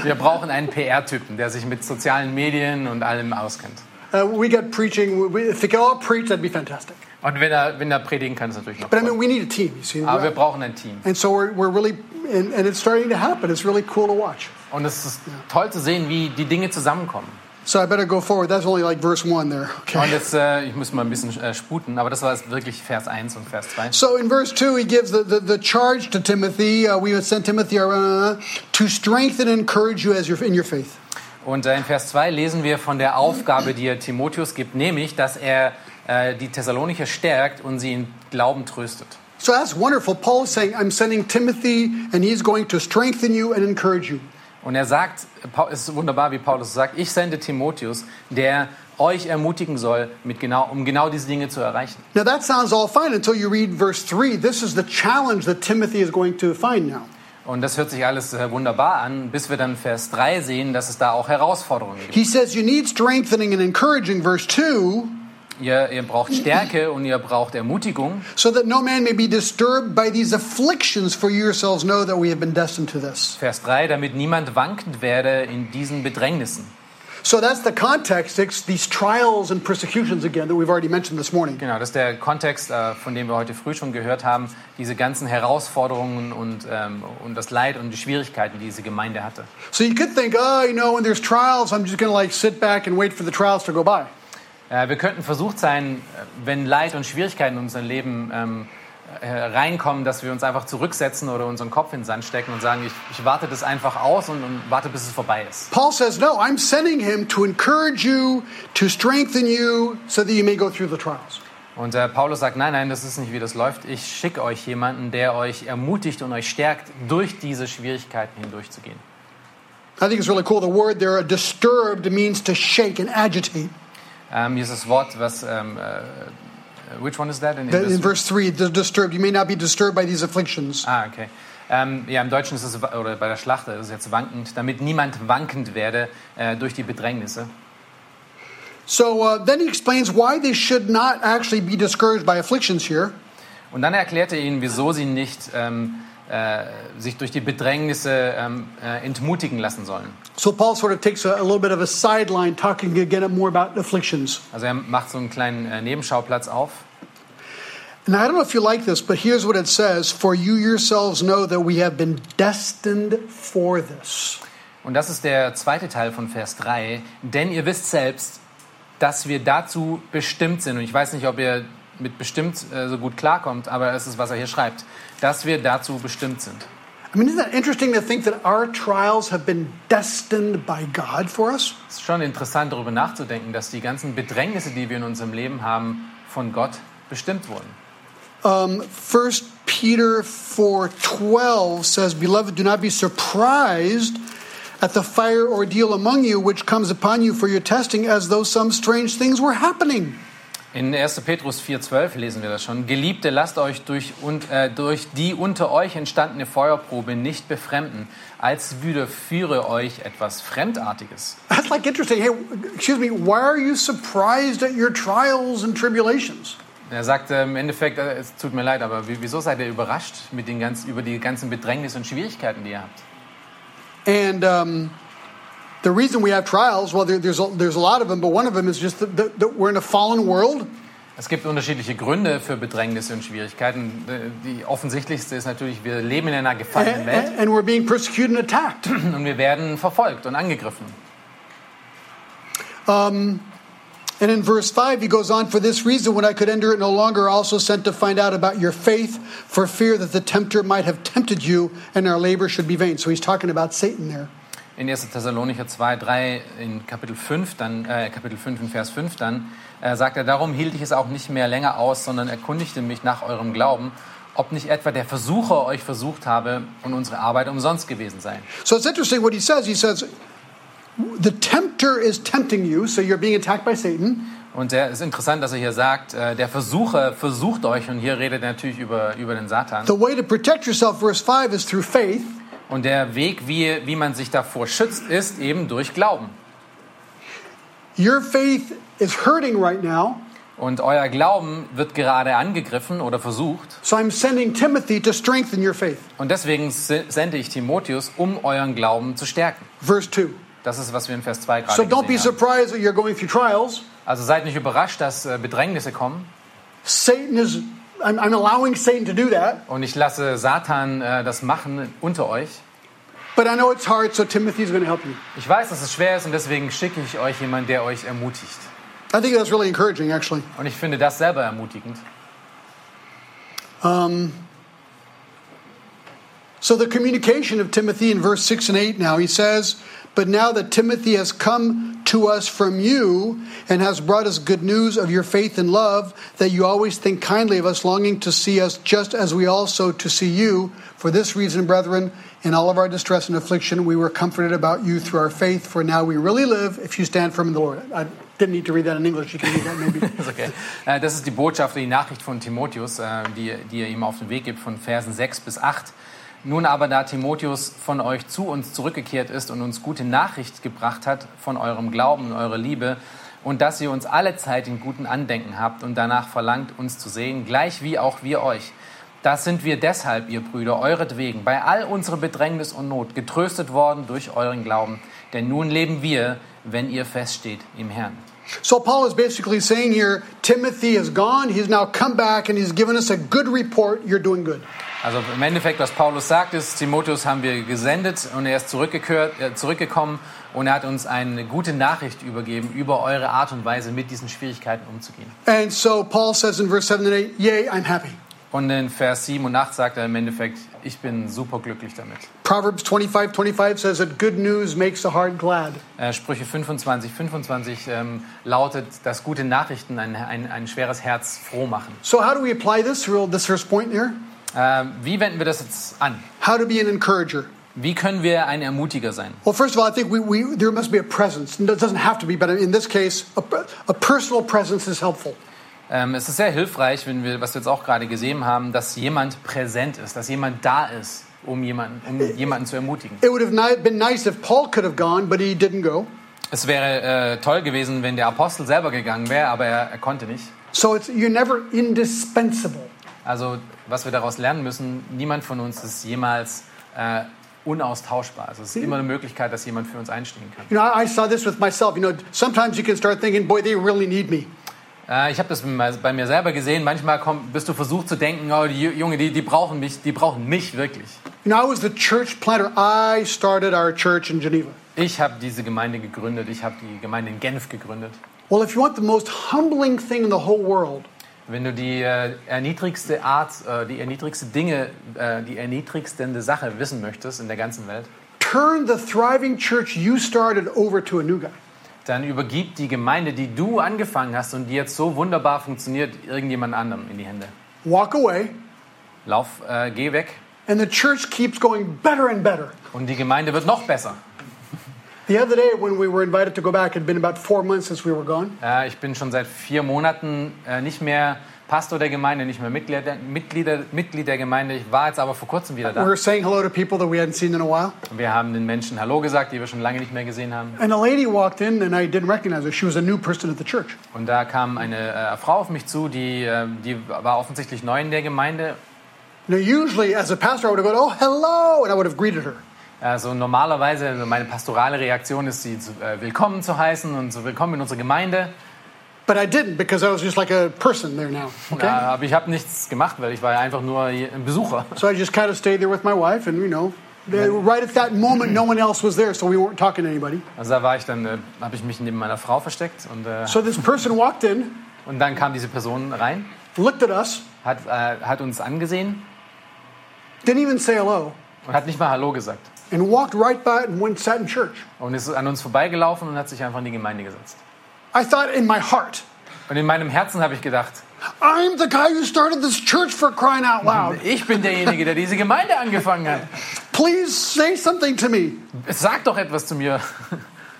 wir brauchen einen PR-Typen, der sich mit sozialen Medien und allem auskennt. Uh, we get preaching. We, if they could all preach, that'd be fantastic. Und wenn er, wenn er predigen kann, ist natürlich noch But I mean, we need a team. You see, Aber wir brauchen ein Team. and so we're, we're really, and, and it's starting to happen. It's really cool to watch. Und es ist toll zu sehen, wie die Dinge zusammenkommen. So I better go forward. That's only like verse one there. Und Okay. jetzt, äh, ich muss mal ein bisschen äh, sputen, aber das war jetzt wirklich Vers 1 und Vers 2. So in verse two, he gives the, the, the charge to Timothy. Uh, we would send Timothy uh, to strengthen and encourage you as your, in your faith. Und äh, in Vers 2 lesen wir von der Aufgabe, die er Timotheus gibt, nämlich, dass er äh, die Thessalonicher stärkt und sie in Glauben tröstet. So that's wonderful. Paul is saying, I'm sending Timothy, and he's going to strengthen you and encourage you. Und er sagt, es ist wunderbar, wie Paulus sagt, ich sende Timotheus, der euch ermutigen soll, mit genau, um genau diese Dinge zu erreichen. Now that sounds all fine until you read verse three. This is the challenge that Timothy is going to find now. Und das hört sich alles äh, wunderbar an, bis wir dann Vers 3 sehen, dass es da auch Herausforderungen gibt. He says you need strengthening and encouraging, verse 2, Ihr, ihr braucht Stärke und ihr braucht Ermutigung, so that no man may be disturbed by these afflictions, for you yourselves know that we have been destined to this. Vers 3, damit niemand wankend werde in diesen Bedrängnissen. So that's the context. It's these trials and persecutions again that we've already mentioned this morning. Genau, das ist der Kontext, äh, von dem wir heute früh schon gehört haben, diese ganzen Herausforderungen und, ähm, und das Leid und die Schwierigkeiten, die diese Gemeinde hatte. So you could think, oh, you know, when there's trials, I'm just going to like sit back and wait for the trials to go by. Äh, wir könnten versucht sein, äh, wenn Leid und Schwierigkeiten in unser Leben ähm, äh, reinkommen, dass wir uns einfach zurücksetzen oder unseren Kopf in den Sand stecken und sagen, ich, ich warte das einfach aus und, und warte, bis es vorbei ist. Paul says, no, I'm sending him to encourage you, to strengthen you, so that you may go through the trials. Und äh, Paulus sagt, nein, nein, das ist nicht, wie das läuft. Ich schicke euch jemanden, der euch ermutigt und euch stärkt, durch diese Schwierigkeiten hindurchzugehen. I think it's really cool. The word there, disturbed, means to shake and agitate. Ähm, hier ist das Wort, was, ähm, äh, which one is that? In, in In verse 3, the disturbed. You may not be disturbed by these afflictions. Ah, okay. Ähm, ja, im Deutschen ist es, oder bei der Schlachter ist es jetzt wankend, damit niemand wankend werde äh, durch die Bedrängnisse. So uh, then he explains why they should not actually be discouraged by afflictions here. Und dann erklärt er ihnen, wieso sie nicht ähm, äh, sich durch die Bedrängnisse ähm, äh, entmutigen lassen sollen. So Paul sort of takes a, a little bit of a sideline, talking again more about afflictions. Also er macht so einen kleinen äh, Nebenschauplatz auf. And I don't know if you like this, but here's what it says For you yourselves know that we have been destined for this. Und das ist der zweite Teil von Vers 3. Denn ihr wisst selbst, dass wir dazu bestimmt sind. Und ich weiß nicht, ob ihr mit bestimmt äh, so gut klarkommt, aber es ist, was er hier schreibt. Dass wir dazu bestimmt sind. I mean, isn't that interesting to think that our trials have been destined by God for us? Es ist schon interessant, darüber nachzudenken, dass die ganzen Bedrängnisse, die wir in unserem Leben haben, von Gott bestimmt wurden. Um, 1 Peter 4:12 says, "Beloved, do not be surprised at the fire ordeal among you which comes upon you for your testing as though some strange things were happening." In 1. Petrus 4,12 lesen wir das schon. Geliebte, lasst euch durch, und, äh, durch die unter euch entstandene Feuerprobe nicht befremden, als würde führe euch etwas Fremdartiges. That's like interesting. Hey, excuse me, why are you surprised at your trials and tribulations? Er sagt äh, im Endeffekt, äh, es tut mir leid, aber wie- wieso seid ihr überrascht mit den ganz, über die ganzen Bedrängnisse und Schwierigkeiten, die ihr habt? And um, the reason we have trials, well, there, there's a, there's a lot of them, but one of them is just that, we're in a fallen world, Es gibt unterschiedliche Gründe für Bedrängnisse und Schwierigkeiten. Äh, Die offensichtlichste ist natürlich, wir leben in einer gefallenen Welt and we're being persecuted and attacked. [CLEARS THROAT] und wir werden verfolgt und angegriffen. Um, and in verse 5, he goes on, For this reason, when I could endure it no longer, I also sent to find out about your faith, for fear that the tempter might have tempted you, and our labor should be vain. So he's talking about Satan there. In 1. Thessalonicher 2, 3, in Kapitel 5, dann, äh, Kapitel 5 in Vers 5 dann, äh, sagt er, darum hielt ich es auch nicht mehr länger aus, sondern erkundigte mich nach eurem Glauben, ob nicht etwa der Versucher euch versucht habe und unsere Arbeit umsonst gewesen sei. So it's interesting what he says. He says, The tempter is tempting you, so you're being attacked by Satan. Und es ist interessant, dass er hier sagt, äh, der Versucher versucht euch, und hier redet er natürlich über, über den Satan. The way to protect yourself, verse 5, is through faith. Und der Weg, wie, wie man sich davor schützt, ist eben durch Glauben. Your faith is hurting right now, Und euer Glauben wird gerade angegriffen oder versucht. so I'm sending Timothy to strengthen your faith. Und deswegen se- sende ich Timotheus, um euren Glauben zu stärken. Verse 2. Das ist, was wir in Vers 2 gerade So don't be surprised that you're going through trials. Also seid nicht überrascht, dass äh, Bedrängnisse kommen. Satan is, I'm, I'm allowing Satan to do that, Und ich lasse Satan äh, das machen unter euch. but I know it's hard, so Timothy's going to help you. Ich weiß, dass es schwer ist und deswegen schicke ich euch jemanden, der euch ermutigt. I think that's really encouraging, actually. Und ich finde das selber ermutigend. So the communication of Timothy in verse 6 and 8 now, he says, But now that Timothy has come to us from you and has brought us good news of your faith and love, that you always think kindly of us, longing to see us just as we also to see you. For this reason, brethren, in all of our distress and affliction, we were comforted about you through our faith, for now we really live if you stand firm in the Lord. I didn't need to read that in English. You can read that maybe. [LAUGHS] Ist okay. Äh, Das ist die Botschaft, die Nachricht von Timotheus, äh, die, die er ihm auf den Weg gibt, von Versen 6 bis 8. Nun aber, da Timotheus von euch zu uns zurückgekehrt ist und uns gute Nachricht gebracht hat von eurem Glauben und eurer Liebe und dass ihr uns alle Zeit in guten Andenken habt und danach verlangt, uns zu sehen, gleich wie auch wir euch. Das sind wir deshalb, ihr Brüder, euretwegen, bei all unserer Bedrängnis und Not getröstet worden durch euren Glauben. Denn nun leben wir, wenn ihr feststeht im Herrn. So Paul is basically saying here Timothy is gone, he's now come back, and he's given us a good report. You're doing good. Also im Endeffekt, was Paulus sagt, ist, Timotheus haben wir gesendet und er ist äh, zurückgekommen und er hat uns eine gute Nachricht übergeben über eure Art und Weise, mit diesen Schwierigkeiten umzugehen. And so Paul says in verse 7 and 8, Yea, I'm happy. Und in Vers 7 und 8 sagt er im Endeffekt, ich bin super glücklich damit. Proverbs 25 25 says that good news makes the heart glad. Äh, Sprüche 25, 25 ähm, lautet, dass gute Nachrichten ein, ein, ein schweres Herz froh machen. So, how do we apply this, this first point here? Äh, wie wenden wir das jetzt an? How to be an encourager. Wie können wir ein Ermutiger sein? Well, first of all, I think we, we, there must be a presence. It doesn't have to be, but in this case, a, a personal presence is helpful. Ähm, es ist sehr hilfreich, wenn wir, was wir jetzt auch gerade gesehen haben, dass jemand präsent ist, dass jemand da ist, um jemanden, um jemanden zu ermutigen. It would have been nice if Paul could have gone, but he didn't go. Es wäre äh, toll gewesen, wenn der Apostel selber gegangen wäre, aber er, er konnte nicht. So it's, you're never indispensable. Also was wir daraus lernen müssen, niemand von uns ist jemals äh, unaustauschbar. Also es ist immer eine Möglichkeit, dass jemand für uns einstehen kann. You know, I, saw this with myself. You know, sometimes you can start thinking, boy, they really need me. Äh, ich habe das bei mir selber gesehen. Manchmal komm, bist du versucht zu denken, oh, die Junge, die, die brauchen mich, die brauchen mich wirklich. You know, I was the church planter. I started our church in Geneva. Ich habe diese Gemeinde gegründet. Ich habe die Gemeinde in Genf gegründet. Well, if you want the most humbling thing in the whole world, Wenn du die äh, erniedrigste Art, äh, die erniedrigste Dinge, äh, die erniedrigste Sache wissen möchtest in der ganzen Welt, turn the thriving church you started over to a new guy. dann übergib die Gemeinde, die du angefangen hast und die jetzt so wunderbar funktioniert, irgendjemand anderem in die Hände. Walk away, Lauf, äh, geh weg and the church keeps going better and better. und die Gemeinde wird noch besser. The other day, when we were invited to go back, it had been about four months since we were gone. Äh, ich bin schon seit vier Monaten äh, nicht mehr Pastor der Gemeinde, nicht mehr Mitglied der, Mitglieder, Mitglied der Gemeinde. Ich war jetzt aber vor kurzem wieder We da. were saying hello to people that we hadn't seen in a while. Wir haben den Menschen Hallo gesagt, die wir schon lange nicht mehr gesehen haben. And a lady walked in, and I didn't recognize her. She was a new person at the church. Und da kam eine äh, Frau auf mich zu, die, äh, die war offensichtlich neu in der Gemeinde. Now, usually, as a pastor, I would have gone, "Oh, hello," and I would have greeted her. Also normalerweise, also meine pastorale Reaktion ist, sie zu, äh, willkommen zu heißen und so willkommen in unserer Gemeinde. But I didn't because I was just like a person there now. Okay. Äh, aber ich habe nichts gemacht, weil ich war ja einfach nur ein Besucher. [LAUGHS] So I just kind of stayed there with my wife, and you know, right at that moment, no one else was there, so we weren't talking to anybody. Also da war ich dann, äh, habe ich mich neben meiner Frau versteckt und, äh, So this person walked in, [LAUGHS] und dann kam diese Person rein, looked at us, hat, äh, hat uns angesehen didn't even say hello, und hat nicht mal Hallo gesagt. And walked right by it and went sat in church. Und ist an uns vorbeigelaufen und hat sich einfach in die Gemeinde gesetzt. I thought in my heart, Und in meinem Herzen habe ich gedacht, I'm the guy who started this church for crying out loud. [LAUGHS] ich bin derjenige, der diese Gemeinde angefangen hat. Please say something to me. Sag doch etwas zu mir.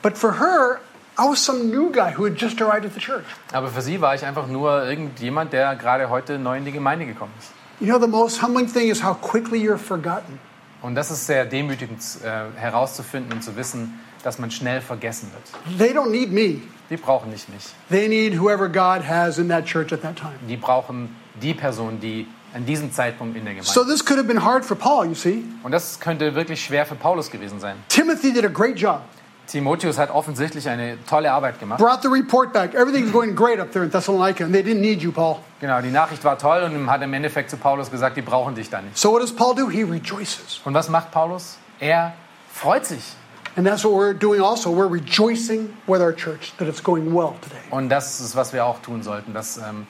But for her, I was some new guy who had just arrived at the church. Aber für sie war ich einfach nur irgendjemand, der gerade heute neu in die Gemeinde gekommen ist. You know, the most humbling thing is how quickly you're forgotten. Und das ist sehr demütigend äh, herauszufinden und zu wissen, dass man schnell vergessen wird. They don't need me. Die brauchen nicht mich. They need whoever God has in that church at that time. Die brauchen die Person, die an diesem Zeitpunkt in der Gemeinde So this could have been hard for Paul, you see. Und das könnte wirklich schwer für Paulus gewesen sein. Timothy did a great job. Timotheus hat offensichtlich eine tolle Arbeit gemacht. Brought the report back. Everything's going great up there in Thessalonica, and they didn't need you, Paul. Genau, die Nachricht war toll und hat im Endeffekt zu Paulus gesagt, die brauchen dich da nicht. So what does Paul do? He rejoices. Und was macht Paulus? Er freut sich. And that's what we're doing also. We're rejoicing with our church that it's going well today. Und das ist, was wir auch tun sollten, dass ähm,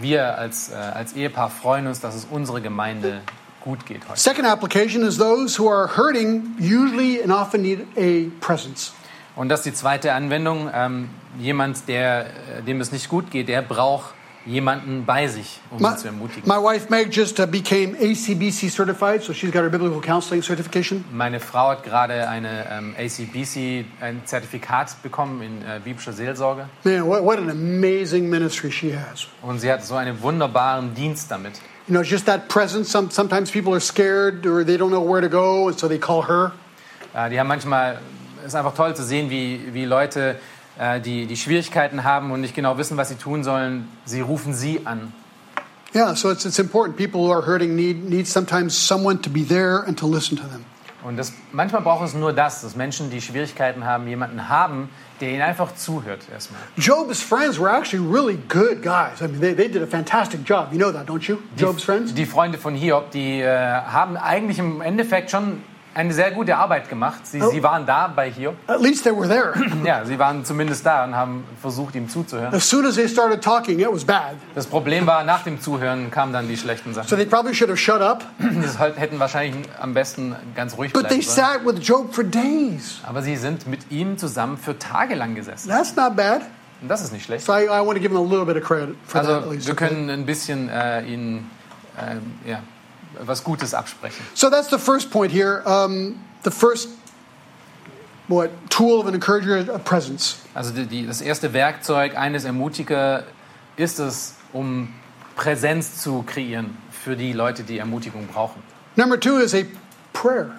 wir als, äh, als Ehepaar freuen uns, dass es unsere Gemeinde gut geht heute. Second application is those who are hurting usually and often need a presence. Und das ist die zweite Anwendung. Ähm, jemand, der, äh, dem es nicht gut geht, der braucht jemanden bei sich, um My, ihn zu ermutigen. my wife Meg just uh, became ACBC certified, so she's got her biblical counseling certification. Meine Frau hat gerade eine ähm, ACBC, ein Zertifikat bekommen in äh, biblischer Seelsorge. Man, what, what an amazing ministry she has. Und sie hat so einen wunderbaren Dienst damit. You know, just that presence. Some, sometimes people are scared or they don't know where to go, and so they call her. Äh, die haben manchmal, ist einfach toll zu sehen, wie, wie Leute, äh, die, die Schwierigkeiten haben und nicht genau wissen, was sie tun sollen, sie rufen sie an. Yeah, so it's, it's important. People who are hurting need, need sometimes someone to be there and to listen to them. Und das, manchmal braucht es nur das, dass Menschen, die Schwierigkeiten haben, jemanden haben, der ihnen einfach zuhört erstmal. Job's friends were actually really good guys. I mean, they, they did a fantastic job. You know that, don't you? Job's friends? Die Freunde von Hiob, die äh, haben eigentlich im Endeffekt schon eine sehr gute Arbeit gemacht. Sie, Oh. sie waren da bei Hiob. At least they were there. [CLEARS THROAT] Ja, sie waren zumindest da und haben versucht, ihm zuzuhören. as soon as they started talking, it was bad. Das Problem war, nach dem Zuhören kamen dann die schlechten So Sachen. they probably should have shut up. Die halt- hätten wahrscheinlich am besten ganz ruhig But they bleiben sollen. sat with Job for days. Aber sie sind mit ihm zusammen für Tage lang gesessen. That's not bad. Und das ist nicht schlecht. So I, I want to give them a little bit of credit for that at Also wir können ein bisschen äh, ihnen äh, ja, was Gutes absprechen. So that's the first point here. Um, the first what tool of an encourager, a presence. Also die, die, das erste Werkzeug eines Ermutiger ist es, um Präsenz zu kreieren für die Leute, die Ermutigung brauchen. Number two is a prayer.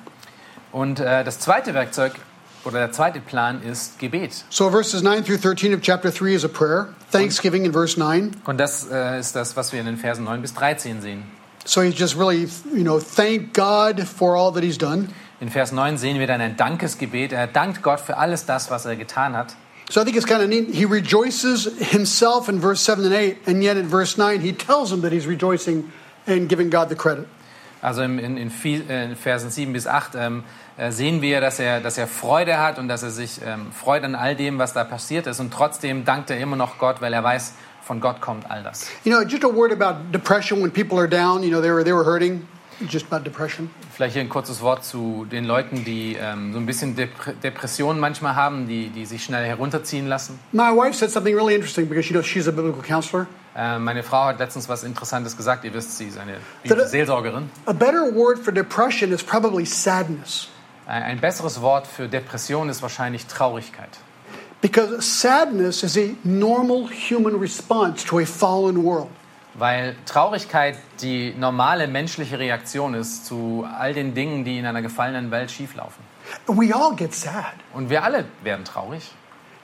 Und äh, das zweite Werkzeug oder der zweite Plan ist Gebet. So verses 9 through 13 of chapter 3 is a prayer. Thanksgiving in verse 9. Und das äh, ist das, was wir in den Versen 9 bis 13 sehen. So he's just really, you know, thank God for all that he's done. In Vers 9 sehen wir dann ein Dankesgebet. Er dankt Gott für alles das, was er getan hat. So I think it's kind of neat. He rejoices himself in verse 7 and 8, and yet in verse 9, he tells him that he's rejoicing and giving God the credit. Also in, in, in, viel, äh, in Versen 7 bis 8 ähm, äh, sehen wir, dass er, dass er Freude hat und dass er sich ähm, freut an all dem, was da passiert ist. Und trotzdem dankt er immer noch Gott, weil er weiß, von Gott kommt all das. You know, just a word about depression when people are down, you know, they were, they were hurting. Just about depression. Vielleicht hier ein kurzes Wort zu den Leuten, die ähm, so ein bisschen Depre Depressionen manchmal haben, die, die sich schnell herunterziehen lassen. My wife said something really interesting because you know she's a biblical counselor. Äh, meine Frau hat letztens was Interessantes gesagt. Ihr wisst, sie ist eine Seelsorgerin. A better word for depression is probably sadness. Ein besseres Wort für Depression ist wahrscheinlich Traurigkeit. Because sadness is a normal human response to a fallen world. Weil Traurigkeit die normale menschliche Reaktion ist zu all den Dingen, die in einer gefallenen Welt schieflaufen. And we all get sad. Und wir alle werden traurig.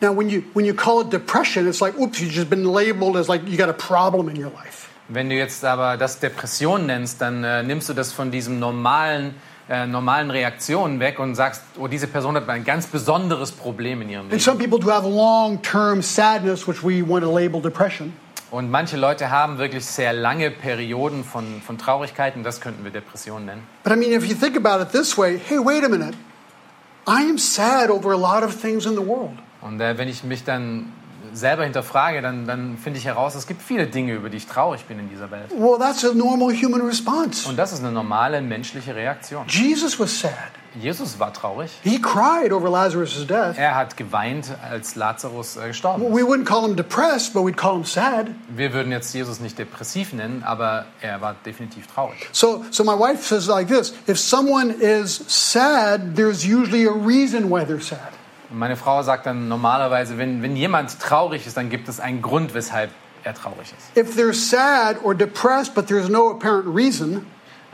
Now, when you when you call it depression, it's like, oops, you've just been labeled as like you got a problem in your life. Wenn du jetzt aber das Depression nennst, dann äh, nimmst du das von diesem normalen, äh, normalen Reaktionen weg und sagst, oh, diese Person hat ein ganz besonderes Problem in ihrem And Leben. some people do have long-term sadness, which we want to label depression. Und manche Leute haben wirklich sehr lange Perioden von, von Traurigkeit und das könnten wir Depression nennen. But I mean, if you think about it this way, hey, wait a minute. I am sad over a lot of things in the world. Und äh, wenn ich mich dann selber hinterfrage, dann, dann finde ich heraus, es gibt viele Dinge, über die ich traurig bin in dieser Welt. Well, that's a normal human response. Und das ist eine normale menschliche Reaktion. Jesus was sad. Jesus war traurig. He cried over Lazarus' death. Er hat geweint, als Lazarus äh, gestorben We ist. wouldn't call him depressed, but we'd call him sad. Wir würden jetzt Jesus nicht depressiv nennen, aber er war definitiv traurig. So, so my wife says like this: If someone is sad, there's usually a reason why they're sad. Und meine Frau sagt dann normalerweise, wenn, wenn jemand traurig ist, dann gibt es einen Grund, weshalb er traurig ist. If they're sad or depressed, but there's no apparent reason,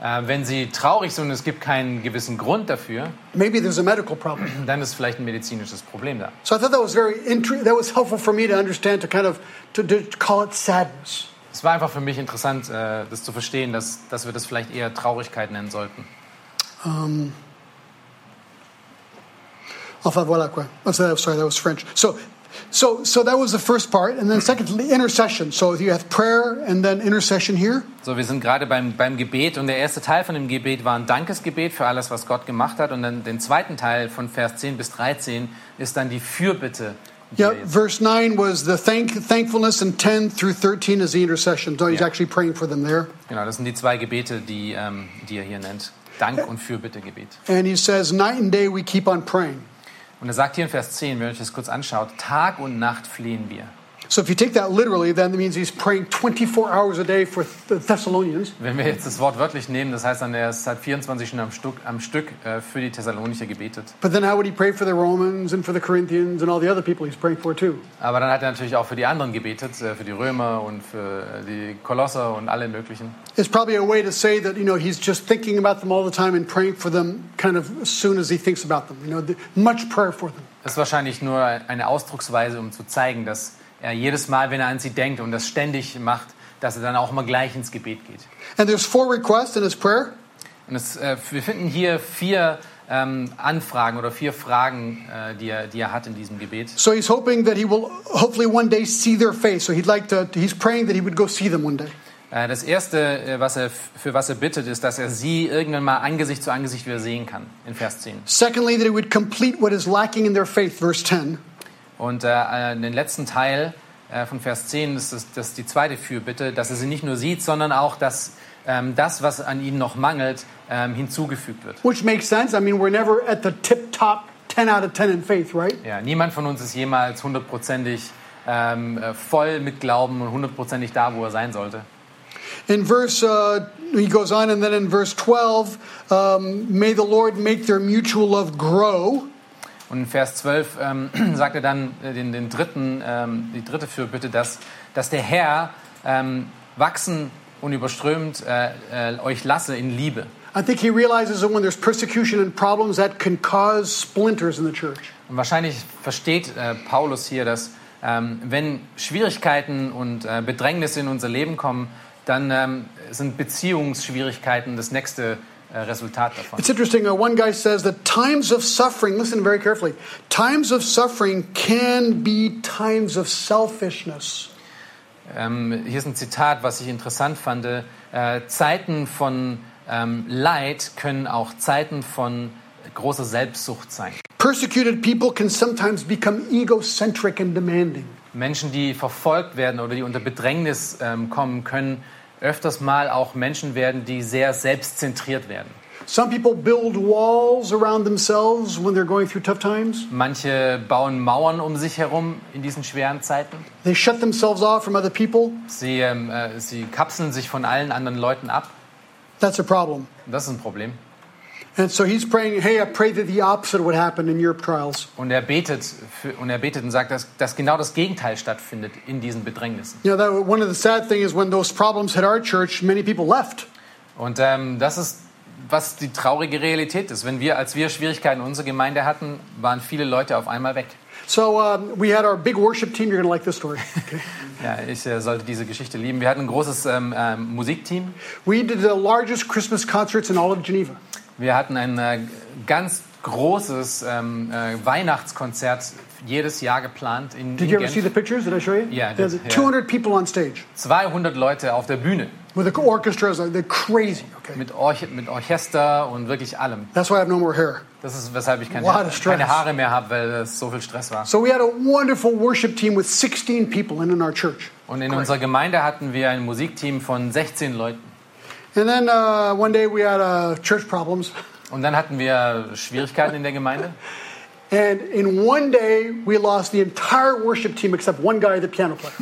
Äh, wenn sie traurig sind und es gibt keinen gewissen Grund dafür, maybe there's a medical problem. [CLEARS THROAT] dann ist vielleicht ein medizinisches Problem da. So I thought that was very that was helpful for me to understand to kind of to, to call it sadness. Es war einfach für mich interessant, äh, das zu verstehen, dass, dass wir das vielleicht eher Traurigkeit nennen sollten. Enfin voilà quoi. So that- sorry, that was French. So, so, so that was the first part, and then secondly, intercession. So you have prayer and then intercession here. So, wir sind gerade beim, beim Gebet und der erste Teil von dem Gebet war ein Dankesgebet für alles, was Gott gemacht hat. Und dann den zweiten Teil von Vers 10 bis 13 ist dann die Fürbitte. Yeah, verse nine was the thank thankfulness, and ten through thirteen is the intercession. So he's Yeah. actually praying for them there. Genau, das sind die zwei Gebete, die, ähm, die er hier nennt. Dank- und Fürbittegebet. And he says, night and day we keep on praying. Und er sagt hier in Vers 10, wenn ihr euch das kurz anschaut, Tag und Nacht flehen wir. So if you take that literally, then that means he's praying 24 hours a day for the Thessalonians. Wenn wir jetzt das Wort wörtlich nehmen, das heißt dann, er seit 24 Stunden am Stück, am Stück äh, für die Thessalonicher gebetet. But then how would he pray for the Romans and for the Corinthians and all the other people he's praying for too? Aber dann hat er natürlich auch für die anderen gebetet, äh, für die Römer und für äh, die Kolosser und alle möglichen. It's probably a way to say that, you know, he's just thinking about them all the time and praying for them kind of as soon as he thinks about them. You know, the, much prayer for them. Das ist wahrscheinlich nur eine Ausdrucksweise, um zu zeigen, dass er jedes Mal, wenn er an sie denkt und das ständig macht, dass er dann auch immer gleich ins Gebet geht. And there's four requests in his prayer. Und es, äh, wir finden hier vier ähm, Anfragen oder vier Fragen, äh, die, er, die er hat in diesem Gebet. So he's hoping that he will hopefully one day see their face. So he'd like to, he's praying that he would go see them one day. Äh, das Erste, äh, was er, für was er bittet, ist, dass er sie irgendwann mal Angesicht zu Angesicht wieder sehen kann, in Vers 10. Secondly, that he would complete what is lacking in their faith, verse 10. Und äh, den letzten Teil äh, von Vers 10 ist das, das ist die zweite Fürbitte, dass er sie nicht nur sieht, sondern auch, dass ähm, das, was an ihnen noch mangelt, ähm, hinzugefügt wird. Which makes sense. I mean, we're never at the tip top 10 out of 10 in faith, right? Ja, niemand von uns ist jemals hundertprozentig ähm, äh, voll mit Glauben und hundertprozentig da, wo er sein sollte. In verse, uh, he goes on, and then in verse 12, um, may the Lord make their mutual love grow. Und in Vers 12 ähm, [CLEARS THROAT] sagt er dann äh, den, den dritten, ähm, die dritte Fürbitte, dass, dass der Herr ähm, wachsen und überströmt äh, äh, euch lasse in Liebe. I think he realizes that when there's persecution and problems, that can cause splinters in the church. Und wahrscheinlich versteht äh, Paulus hier, dass ähm, wenn Schwierigkeiten und äh, Bedrängnisse in unser Leben kommen, dann ähm, sind Beziehungsschwierigkeiten das nächste Resultat davon. It's interesting. Uh, one guy says that times of suffering, listen very carefully, times of suffering can be times of selfishness. Ähm, hier ist ein Zitat, was ich interessant fand. Äh, Zeiten von ähm, Leid können auch Zeiten von großer Selbstsucht sein. Persecuted people can sometimes become egocentric and demanding. Menschen, die verfolgt werden oder die unter Bedrängnis ähm, kommen, können öfters mal auch Menschen werden, die sehr selbstzentriert werden. Some people build walls around themselves when they're going through tough times. Manche bauen Mauern um sich herum in diesen schweren Zeiten. They shut themselves off from other people. Sie, ähm, äh, sie kapseln sich von allen anderen Leuten ab. That's a problem. Das ist ein Problem. And so he's praying, hey, I pray that the opposite would happen in your trials. Und er betet, für, und er betet und sagt, dass, dass genau das Gegenteil stattfindet in diesen Bedrängnissen. You know, that, one of the sad things is when those problems hit our church, many people left. Und ähm, das ist, was die traurige Realität ist. Wenn wir, als wir Schwierigkeiten in unserer Gemeinde hatten, waren viele Leute auf einmal weg. So um, we had our big worship team. You're going to like this story. [LAUGHS] Okay. Ja, ich äh, sollte diese Geschichte lieben. Wir hatten ein großes ähm, ähm, Musikteam. we did the largest Christmas concerts in all of Geneva. Wir hatten ein äh, ganz großes ähm, äh, Weihnachtskonzert jedes Jahr geplant in, Did in you ever see the Genf. pictures? Did I show you? Yeah, I did, yeah. 200 people on stage 200 Leute auf der Bühne with the orchestras. uh, They're crazy. Okay. mit, Orch mit Orchester und wirklich allem. That's why I have no more hair. Das ist, weshalb ich keine, keine Haare mehr habe, weil es so viel Stress war. So we had a wonderful worship team with 16 people in, in our church. Und in unserer Gemeinde hatten wir ein Musikteam von 16 Leuten. And then uh, one day we had uh, church problems. Und dann hatten wir Schwierigkeiten in der Gemeinde. And in one day, we lost the entire worship team except one guy, the piano player.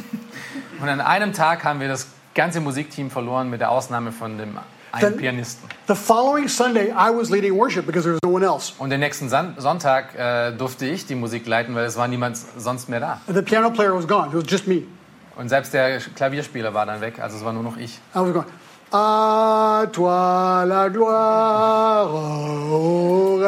Und an einem Tag haben wir das ganze Musikteam verloren, mit der Ausnahme von dem einen Pianisten. The following Sunday, I was leading worship because there was no one else. Und den nächsten Son Sonntag äh, durfte ich die Musik leiten, weil es war niemand sonst mehr da. The piano player was gone. It was just me. Und selbst der Klavierspieler war dann weg, also es war nur noch ich. I was going, À toi la gloire, ô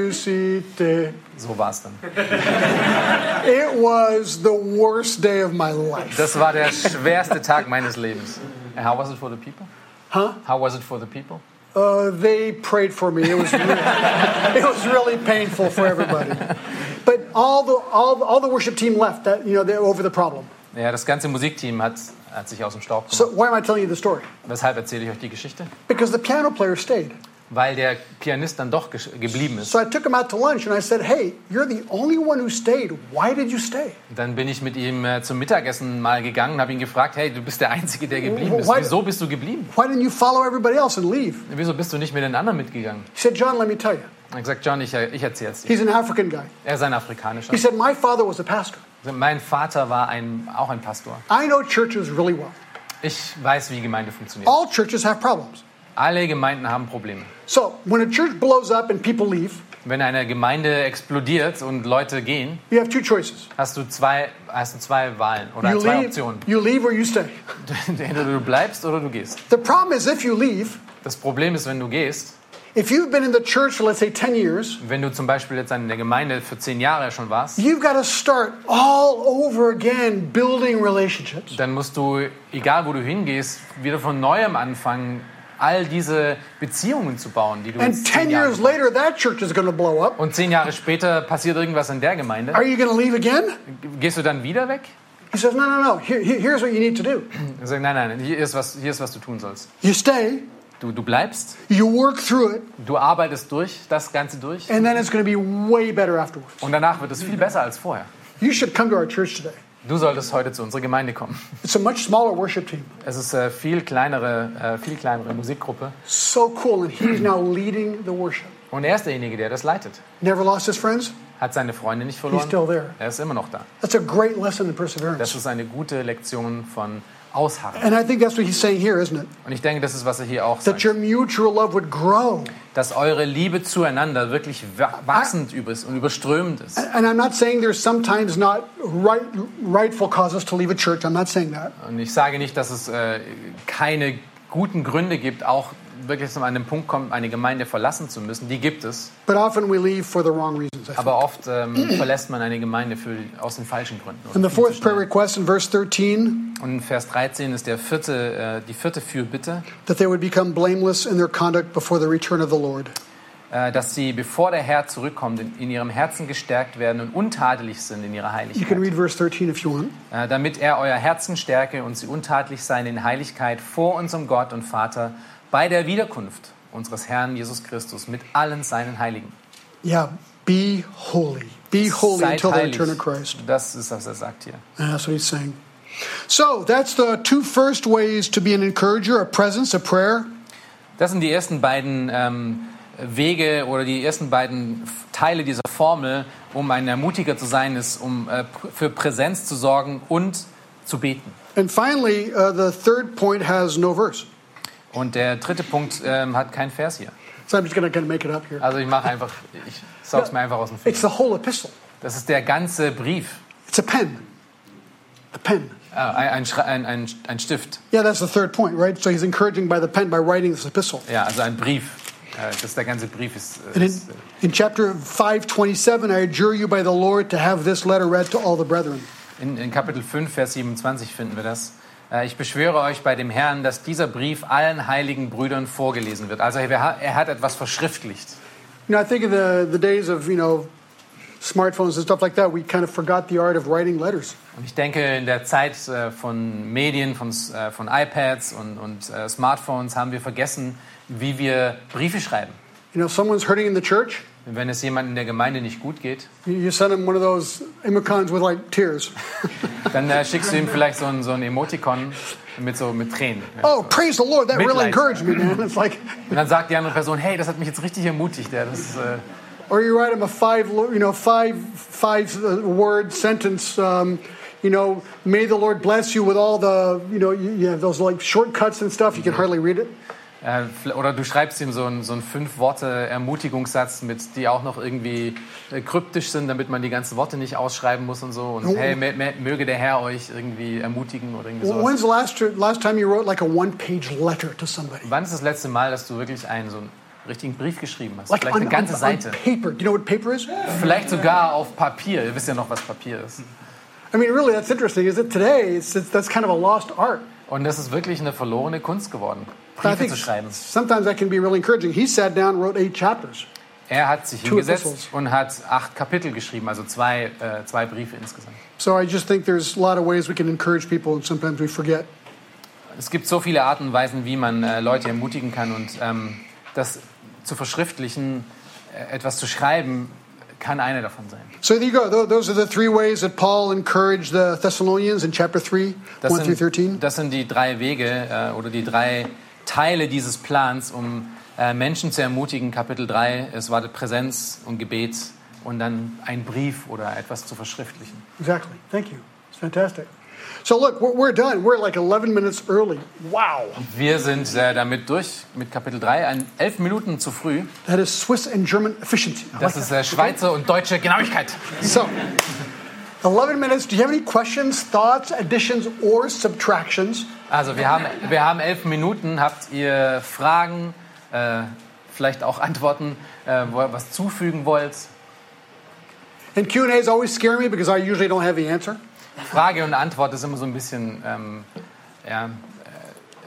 ressuscité. So war es dann. [LAUGHS] It was the worst day of my life. Das war der schwerste Tag meines Lebens. And how was it for the people? Huh? How was it for the people? Uh, they prayed for me. It was really, [LAUGHS] it was really painful for everybody. But all the all, the- all the worship team left. That you know, over the problem. Ja, das ganze Musikteam hat, Er hat sich aus dem Staub gemacht. So why am I telling you the story? Weshalb erzähle ich euch die Geschichte? Because the piano player stayed. Weil der Pianist dann doch geblieben ist. So I took him out to lunch and I said, "Hey, you're the only one who stayed. Why did you stay?" Dann bin ich mit ihm äh, zum Mittagessen mal gegangen und habe ihn gefragt, hey, du bist der Einzige, der geblieben ist. Why- Wieso bist du geblieben? Why didn't you follow everybody else and leave? Wieso bist du nicht mit den anderen mitgegangen? He said, "John, let me tell you. Er hat gesagt, John, ich, äh, ich erzähle es dir. He's an African guy." Er ist ein Afrikanischer. He said, "My father was a pastor. Mein Vater war ein, auch ein Pastor. I know churches really well. Ich weiß, wie Gemeinde funktioniert. All churches have problems. Alle Gemeinden haben Probleme. So when a church blows up and people leave, Wenn eine Gemeinde explodiert und Leute gehen, you have two choices: hast du zwei, hast du zwei Wahlen oder you zwei leave, Optionen. you leave, or you stay." [LAUGHS] Entweder du bleibst oder du gehst. The problem is, if you leave, Das Problem ist, wenn du gehst, if you've been in the church for let's say ten years, wenn du zum Beispiel jetzt in der Gemeinde für zehn Jahre schon warst, you've got to start all over again building relationships. dann musst du, egal wo du hingehst, wieder von neuem anfangen, all diese Beziehungen zu bauen, die du And jetzt 10 zehn Jahre years later, that church is going to blow up. und zehn Jahre später passiert irgendwas in der Gemeinde. Are you going to leave again? Gehst du dann wieder weg? He says, No, no, no. Here- here's what you need to do Er sagt, nein, nein, hier ist was, hier ist was du tun sollst. you stay, Du, du bleibst, you work through it, du arbeitest durch, das Ganze durch and then it's going to be way better afterwards. und danach wird es viel besser als vorher. You should come to our church today. Du solltest heute zu unserer Gemeinde kommen. It's a much smaller worship team. Es ist eine viel kleinere, äh, viel kleinere Musikgruppe So cool. And he's now leading the worship. und er ist derjenige, der das leitet. Never lost his friends. Hat seine Freunde nicht He's still verloren. there. Er ist immer noch da. That's a great lesson in Das perseverance. ist eine gute Lektion von Ausharren. And I think that's what he's saying here, isn't it? Und ich denke, das ist, was er hier auch That sagt. your mutual love would grow. Dass eure Liebe zueinander wirklich wa- wachsend ist und überströmend ist. And I'm not saying there's sometimes not right, rightful causes to leave a church. I'm not saying that. Und ich sage nicht, dass es äh, keine guten Gründe gibt, auch wirklich an einem Punkt kommt, eine Gemeinde verlassen zu müssen. Die gibt es. But often we leave for the wrong reasons. Aber oft ähm, [CLEARS THROAT] verlässt man eine Gemeinde für, aus den falschen Gründen. And the Viel zu fourth prayer schnell. request in verse 13 Und in Vers 13 ist der vierte, äh, die vierte Fürbitte, that they would become blameless in their conduct before the return of the Lord. äh, dass sie, bevor der Herr zurückkommt, in, ihrem Herzen gestärkt werden und untadelig sind in ihrer You can Heiligkeit. read verse 13 if you want. Äh, damit er euer Herzen stärke und sie untadelig seien in Heiligkeit vor unserem Gott und Vater bei der Wiederkunft unseres Herrn Jesus Christus mit allen seinen Heiligen. Yeah, be holy. Be holy Seid until the return of Christ. Das ist, was er sagt hier. And that's what he's saying. So that's the two first ways to be an encourager a presence, a prayer. Das sind die ersten beiden ähm, Wege oder die ersten beiden Teile dieser Formel, um ein Ermutiger zu sein, ist, um äh, für Präsenz zu sorgen und zu beten. And finally, uh, the third point has no verse. Und der dritte Punkt ähm, hat keinen Vers hier. So I'm just going to make it up here. Also ich mache einfach, ich saug's mir einfach aus dem It's Finger. the whole epistle. Das ist der ganze Brief. It's a pen. A pen. Ah, ein, ein, Schra- ein, ein, ein Stift. Yeah, that's the third point, right? So he's encouraging by the pen by writing this epistle. Ja, also ein Brief. Äh, das ist der ganze Brief. Ist, äh, And in, ist, äh, in chapter 527, I adjure you by the Lord to have this letter read to all the brethren. in, in Kapitel 5, Vers 27 finden wir das. Äh, Ich beschwöre euch bei dem Herrn, dass dieser Brief allen heiligen Brüdern vorgelesen wird. Also er hat, etwas verschriftlicht. You know, I think of the, the days of, you know, smartphones and stuff like that, we kind of forgot the art of writing letters. Und ich denke, in der Zeit äh, von Medien, von, äh, von iPads und, und Smartphones haben wir vergessen, wie wir Briefe schreiben. You know, someone's hurting in the church, Wenn es jemandem in der Gemeinde nicht gut geht, you, you send them one of those emojis with like tears. [LAUGHS] dann äh, schickst du ihm vielleicht so ein, so ein Emoticon mit, so, mit Tränen. Oh, praise the Lord, that really Mitleid. encouraged me, man. It's like, [LAUGHS] Und dann sagt die andere Person, hey, das hat mich jetzt richtig ermutigt. Ja, das, äh, or you write them a five, you know, five, five uh, word sentence. Um, you know, may the Lord bless you with all the, you know, you, you have those like shortcuts and stuff. You can hardly read it. Äh, Oder du schreibst ihm so einen, so einen Fünf-Worte-Ermutigungssatz, mit, die auch noch irgendwie äh, kryptisch sind, damit man die ganzen Worte nicht ausschreiben muss und so. Und Oh. hey, möge der Herr euch irgendwie ermutigen oder irgendwie sowas. when's the last last time you wrote like a one-page letter to somebody? Wann ist das letzte Mal, dass du wirklich einen so einen richtigen Brief geschrieben hast? Like Vielleicht on, eine ganze on- on Seite. paper. Do you know what paper is? Vielleicht sogar auf Papier. Ihr wisst ja noch, was Papier ist. I mean, really, that's interesting. Is it today? It's, it's that's kind of a lost art. Und das ist wirklich eine verlorene Kunst geworden, Briefe think zu schreiben. sometimes that can be really encouraging. He sat down, and wrote eight chapters. Er hat sich hingesetzt und hat acht Kapitel geschrieben, also zwei, äh, zwei Briefe insgesamt. So I just think there's a lot of ways we can encourage people, and sometimes we forget. Es gibt so viele Arten und Weisen, wie man äh, Leute ermutigen kann und ähm, das zu verschriftlichen, äh, etwas zu schreiben, kann eine davon sein. So there you go. Tho- Those are the three ways that Paul encouraged the Thessalonians in chapter 3, Das 1 through 13. sind, das sind die drei Wege äh, oder die drei Teile dieses Plans, um äh, Menschen zu ermutigen. Kapitel 3, es war die Präsenz und Gebet und dann ein Brief oder etwas zu verschriftlichen. Exactly. Thank you. It's fantastic. So look, we're, done. We're like 11 minutes early. Wow. Wir sind äh, damit durch mit Kapitel 3, ein elf Minuten zu früh. That is Swiss and German efficiency. I Das like ist äh, Schweizer und deutsche Genauigkeit. So, 11 minutes. Do you have any questions, thoughts, additions, or subtractions? Also wir haben, wir haben elf Minuten. Habt ihr Fragen, äh, vielleicht auch Antworten, äh, wo ihr was zufügen wollt? And Q&As always scare me because I usually don't have the answer. Frage und Antwort ist immer so ein bisschen ähm, ja,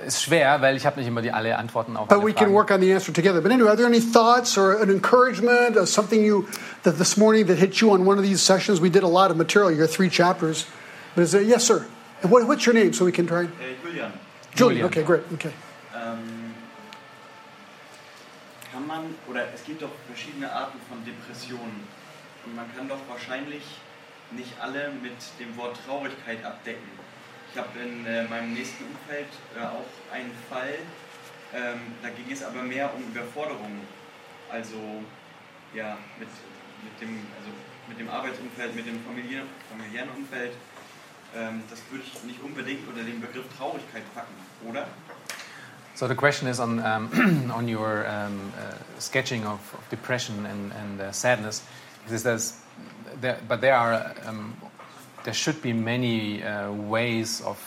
äh, ist schwer, weil ich habe nicht immer die alle Antworten auf But alle we can Fragen. work on the answer together. But anyway, are there any thoughts or an encouragement or something you that this morning that hit you on one of these sessions? We did a lot of material. You got three chapters. But is there, yes, sir. What, what's your name so we can try? Julian, Julian. Julian. Okay, great. Okay. ähm, kann man, oder es gibt doch verschiedene Arten von Depressionen. Und man kann doch wahrscheinlich nicht alle mit dem Wort Traurigkeit abdecken. Ich habe in äh, meinem nächsten Umfeld äh, auch einen Fall, ähm, da ging es aber mehr um Überforderung. Also ja, mit, mit, dem, also mit dem Arbeitsumfeld, mit dem familiären, familiären Umfeld. Ähm, das würde ich nicht unbedingt unter den Begriff Traurigkeit packen, oder? So the question is on um, [CLEARS THROAT] on your um, uh, sketching of, of depression and, and uh, sadness, there, but there are um, there should be many uh, ways of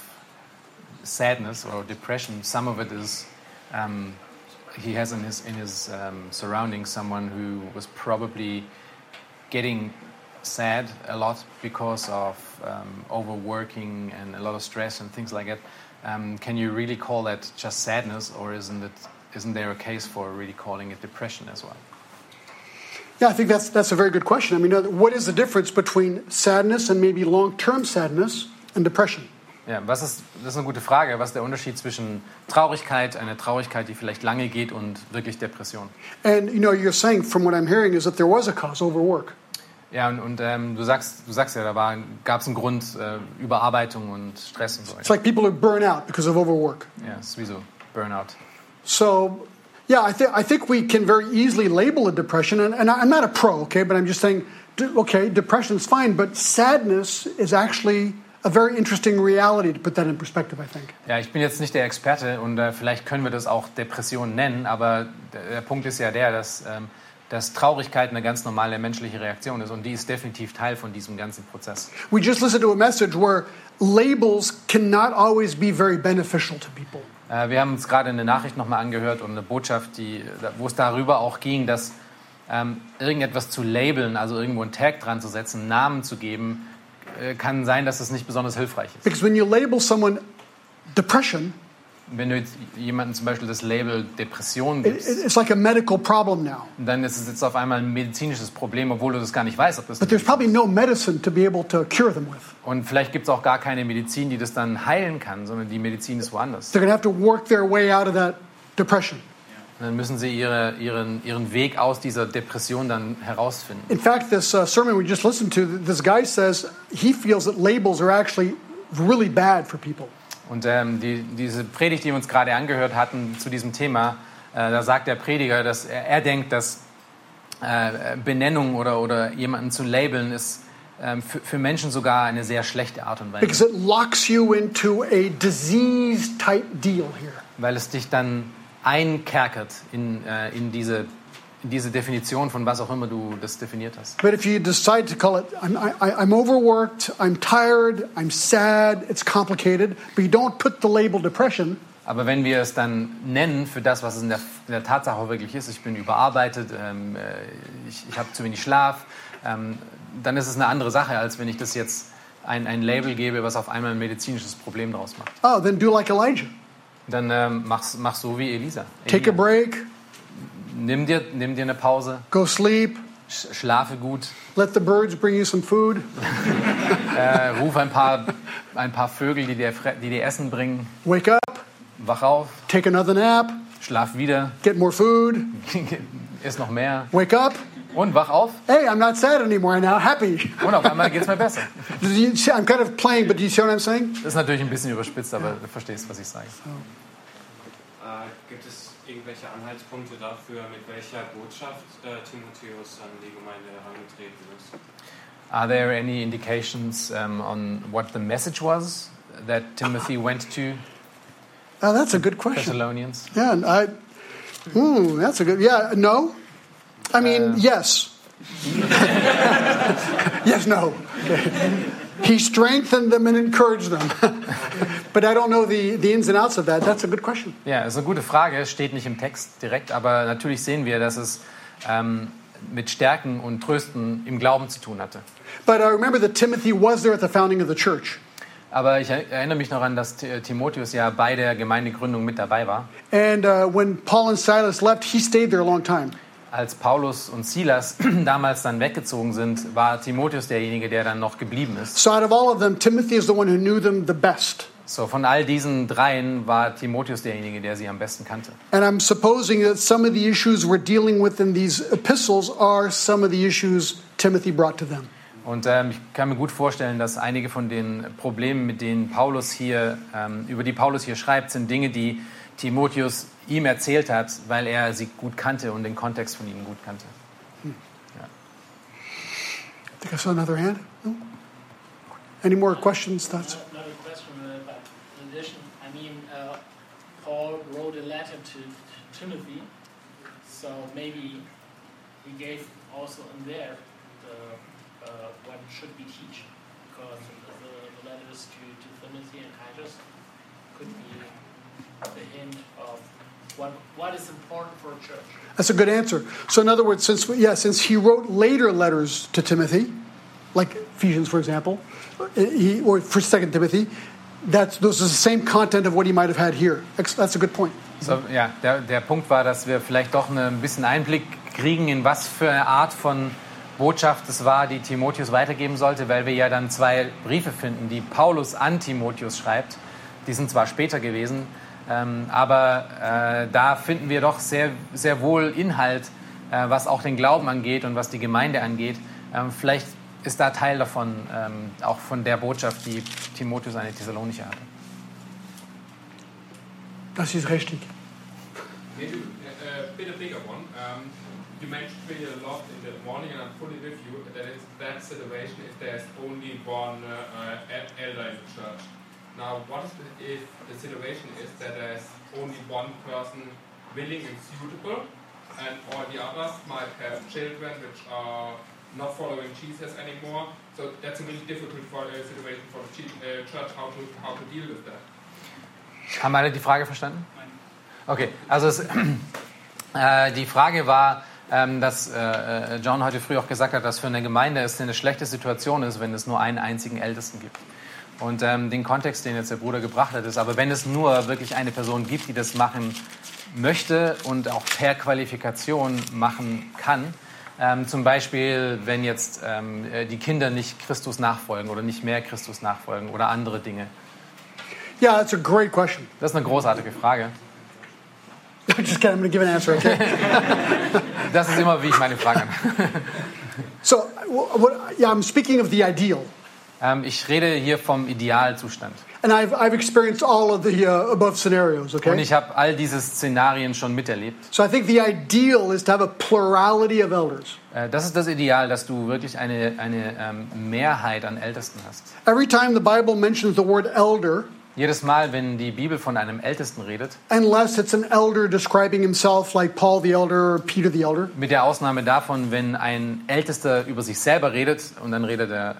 sadness or depression. Some of it is um, he has in his in his um, surroundings someone who was probably getting sad a lot because of um, overworking and a lot of stress and things like that. Um, can you really call that just sadness, or isn't it? Isn't there a case for really calling it depression as well? Yeah, I think that's that's a very good question. I mean, uh, what is the difference between sadness and maybe long-term sadness and depression? Ja, was ist, das ist eine gute Frage. Was ist der Unterschied zwischen Traurigkeit, einer Traurigkeit, die vielleicht lange geht, und wirklich Depression? And you know, you're saying from what I'm hearing is that there was a cause, overwork. Ja, und, und ähm, du, sagst, du sagst ja, da gab es einen Grund, äh, Überarbeitung und Stress und so. It's like people who burn out because of overwork. Ja, es ist wie so Burnout. So, yeah, I, th- I think we can very easily label a depression, and, and I'm not a pro, okay, but I'm just saying, okay, depression's fine, but sadness is actually a very interesting reality to put that in perspective, I think. Ja, ich bin jetzt nicht der Experte und äh, vielleicht können wir das auch Depression nennen, aber der, der Punkt ist ja der, dass, ähm, dass Traurigkeit eine ganz normale menschliche Reaktion ist und die ist definitiv Teil von diesem ganzen Prozess. We just listened to a message where labels cannot always be very beneficial to people. Äh, wir haben uns gerade eine Nachricht nochmal angehört und eine Botschaft, die, wo es darüber auch ging, dass ähm, irgendetwas zu labeln, also irgendwo einen Tag dran zu setzen, einen Namen zu geben, äh, kann sein, dass es nicht besonders hilfreich ist. Because when you label someone depression, Wenn du jetzt jemandem zum Beispiel das Label Depression it, gibst, it's like a medical problem now. dann ist es jetzt auf einmal ein medizinisches Problem, obwohl du das gar nicht weißt, ob das But there's probably no medicine to be able to cure them with. Und vielleicht gibt es auch gar keine Medizin, die das dann heilen kann, sondern die Medizin ist woanders. They're have to work their way out of that depression. Und dann müssen sie ihre, ihren, ihren Weg aus dieser Depression dann herausfinden. In fact, this uh, sermon we just listened to, this guy says he feels that labels are actually really bad for people. Und ähm, die, diese Predigt, die wir uns gerade angehört hatten zu diesem Thema, äh, da sagt der Prediger, dass er, er denkt, dass äh, Benennung oder, oder jemanden zu labeln ist ähm, für, für Menschen sogar eine sehr schlechte Art und Because Weise, it locks you into a type deal here. weil es dich dann einkerkert in, äh, in, diese, diese Definition von was auch immer du das definiert hast. But if you decide to call it, I'm, I, I'm overworked, I'm tired, I'm sad, it's complicated, but you don't put the label depression, Aber wenn wir es dann nennen für das, was es in der, in der Tatsache wirklich ist, ich bin überarbeitet, ähm, äh, ich, ich habe zu wenig Schlaf, ähm, dann ist es eine andere Sache, als wenn ich das jetzt ein, ein Label gebe, was auf einmal ein medizinisches Problem daraus macht. oh, then do like Elijah. Dann ähm, mach's, mach so wie Elisa. Take a break, Nimm dir, nimm dir eine Pause, go sleep, sch- schlafe gut, let the birds bring you some food, [LAUGHS] äh, ruf ein paar, ein paar Vögel, die dir, die dir Essen bringen, wake up, wach auf, take another nap, schlaf wieder, get more food, [LAUGHS] iss noch mehr. Wake up. und wach auf. Hey, I'm not sad anymore. I'm now happy. und auf einmal geht's mir besser. [LAUGHS] I'm kind of playing, but do you see what I'm saying? Das ist natürlich ein bisschen überspitzt, aber du verstehst, was ich sage. Äh, gibt es irgendwelche Anhaltspunkte dafür, mit welcher Botschaft äh, Timotheus an die Gemeinde herangetreten ist? Are there any indications um, on what the message was that Timothy went to Oh, that's a good question. Thessalonians? Yeah, I. Hmm, that's a good. Yeah, no. I mean, yes. [LAUGHS] yes, no. He strengthened them and encouraged them. [LAUGHS] but I don't know the, the ins and outs of that. That's a good question. Ja, ist eine gute Frage. Steht nicht im Text direkt, aber natürlich sehen wir, dass es ähm, mit Stärken und Trösten im Glauben zu tun hatte. But I remember that Timothy was there at the founding of the church. Aber ich er- erinnere mich noch an, dass Ti- Timotheus ja bei der Gemeindegründung mit dabei war. And uh, when Paul and Silas left, he stayed there a long time. Als Paulus und Silas [CLEARS THROAT] damals dann weggezogen sind, war Timotheus derjenige, der dann noch geblieben ist. So out of all of them, Timothy is the one who knew them the best. So, von all diesen dreien war Timotheus derjenige, der sie am besten kannte. And I'm supposing that some of the issues we're dealing with in these epistles are some of the issues Timothy brought to them. Und ähm, ich kann mir gut vorstellen, dass einige von den Problemen, mit denen Paulus hier, ähm, über die Paulus hier schreibt, sind Dinge, die Timotheus ihm erzählt hat, weil er sie gut kannte und den Kontext von ihnen gut kannte. I think I saw another hand. No? Any more questions, thoughts? Another question, uh, but in addition, I mean, uh, Paul wrote a letter to, to Timothy, so maybe he gave also in there the, uh, what should be teach, because the, the letters to, to Timothy and Titus could be the hint of what, what is important for a church. That's a good answer. So, in other words, since yeah, since he wrote later letters to Timothy, like Ephesians, for example, he, or for Second Timothy, that's those is the same content of what he might have had here. That's a good point. So, ja, der, der Punkt war, dass wir vielleicht doch eine, ein bisschen Einblick kriegen, in was für eine Art von Botschaft es war, die Timotheus weitergeben sollte, weil wir ja dann zwei Briefe finden, die Paulus an Timotheus schreibt. Die sind zwar später gewesen, ähm, aber äh, da finden wir doch sehr, sehr wohl Inhalt, äh, was auch den Glauben angeht und was die Gemeinde angeht. Ähm, vielleicht ist da Teil davon, ähm, auch von der Botschaft, die Timotheus an die Thessalonicher hatte. Das ist richtig. Maybe a, a bit a bigger one. Um, you mentioned really a lot in the morning, and I'm fully with you. That is that situation if there's only one uh, uh, el- elder in the church. Now, what is the, if the situation is that there's only one person willing and suitable, and all the others might have children which are not following Jesus anymore? So that's a really difficult for, uh, situation for the uh, church how to how to deal with that. Haben alle die Frage verstanden? Okay, also es, [CLEARS THROAT] äh, die Frage war, ähm, dass äh, John heute früh auch gesagt hat, dass für eine Gemeinde es eine schlechte Situation ist, wenn es nur einen einzigen Ältesten gibt. Und ähm, den Kontext, den jetzt der Bruder gebracht hat, ist, aber wenn es nur wirklich eine Person gibt, die das machen möchte und auch per Qualifikation machen kann, ähm, zum Beispiel, wenn jetzt ähm, äh, die Kinder nicht Christus nachfolgen oder nicht mehr Christus nachfolgen oder andere Dinge. Yeah, that's a great question. Das ist eine großartige Frage. [LAUGHS] Just kidding. I'm going to give an answer. Okay. [LAUGHS] Das ist immer, wie ich meine Fragen so, wh- what, yeah, I'm speaking of the ideal, Ähm, ich rede hier vom Idealzustand. and I've I've experienced all of the uh, above scenarios. Und Okay. ich habe all diese Szenarien schon miterlebt. So I think the ideal is to have a plurality of elders. Äh, das ist das Ideal, dass du wirklich eine, eine ähm, Mehrheit an Ältesten hast. Every time the Bible mentions the word elder, Jedes Mal, wenn die Bibel von einem Ältesten redet, unless it's an elder describing himself like Paul the elder or Peter the elder, mit der Ausnahme davon, wenn ein Ältester über sich selber redet und dann redet er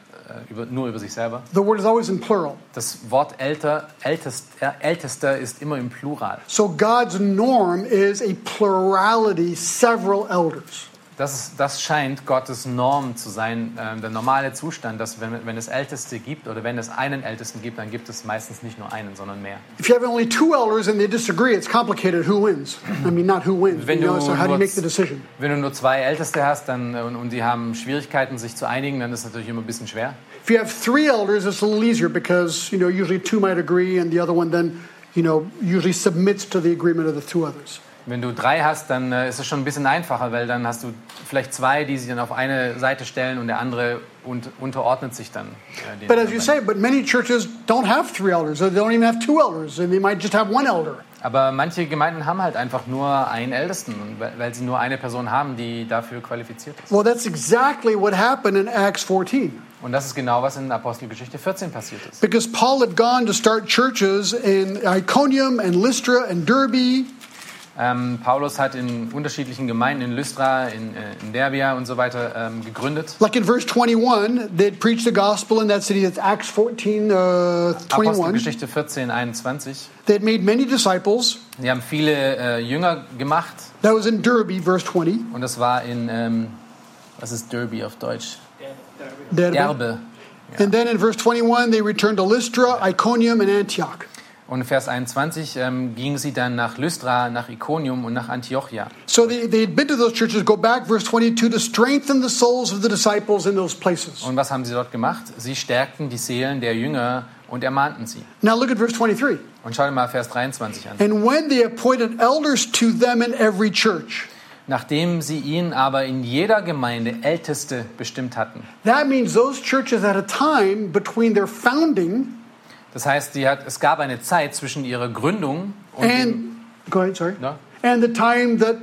über, nur über sich selber. the word is always in plural. Das Wort älter, ältest, äh, Ältester ist immer im Plural. So God's norm is a plurality, several elders. Das, ist, das scheint Gottes Norm zu sein, äh, der normale Zustand, dass wenn, wenn es Älteste gibt oder wenn es einen Ältesten gibt, dann gibt es meistens nicht nur einen, sondern mehr. If you have only two elders and they disagree, it's complicated. Who wins? I mean, not who wins. Wenn you know, du so how do you nur make the decision? Wenn du nur zwei Älteste hast dann, und, und die haben Schwierigkeiten, sich zu einigen, dann ist es natürlich immer ein bisschen schwer. If you have three elders, it's a little easier because you know usually two might agree, and the other one then you know usually submits to the agreement of the two others. Wenn du drei hast, dann äh, ist es schon ein bisschen einfacher, weil dann hast du vielleicht zwei, die sich dann auf eine Seite stellen und der andere und, unterordnet sich dann. Äh, But as you say, but many churches don't have three elders; they don't even have two elders, they might just have one elder. Aber manche Gemeinden haben halt einfach nur einen Ältesten, weil sie nur eine Person haben, die dafür qualifiziert ist. Well, that's exactly what happened in Acts 14. Und das ist genau, was in Apostelgeschichte 14 passiert ist. Because Paul had gone to start churches in Iconium and Lystra and Derbe, Ähm, Paulus hat in unterschiedlichen Gemeinden in Lystra, in, äh, in Derbia und so weiter ähm, gegründet. like in verse 21, they'd preached the gospel in that city. That's Acts 14, uh, 21. Apostelgeschichte 14, 21. They'd made many disciples. Die haben viele äh, Jünger gemacht That was in Derbe, verse 20. und das war in, ähm, was ist Derby auf Deutsch? Derbe. Derbe. And then in verse 21, they returned to Lystra, Iconium, and Antioch. Und in Vers 21 ähm, gingen sie dann nach Lystra, nach Iconium und nach Antiochia. So they, they had been to those churches, go back, verse 22, to strengthen the souls of the disciples in those places. Und was haben sie dort gemacht? Sie stärkten die Seelen der Jünger und ermahnten sie. Now look at verse 23. Und schau dir mal Vers 23 an. And when they appointed elders to them in every church. Nachdem sie ihn aber in jeder Gemeinde Älteste bestimmt hatten. That means those churches at a time between their founding Das heißt, die hat, es gab eine Zeit zwischen ihrer Gründung und, and go ahead, sorry. No. And the time that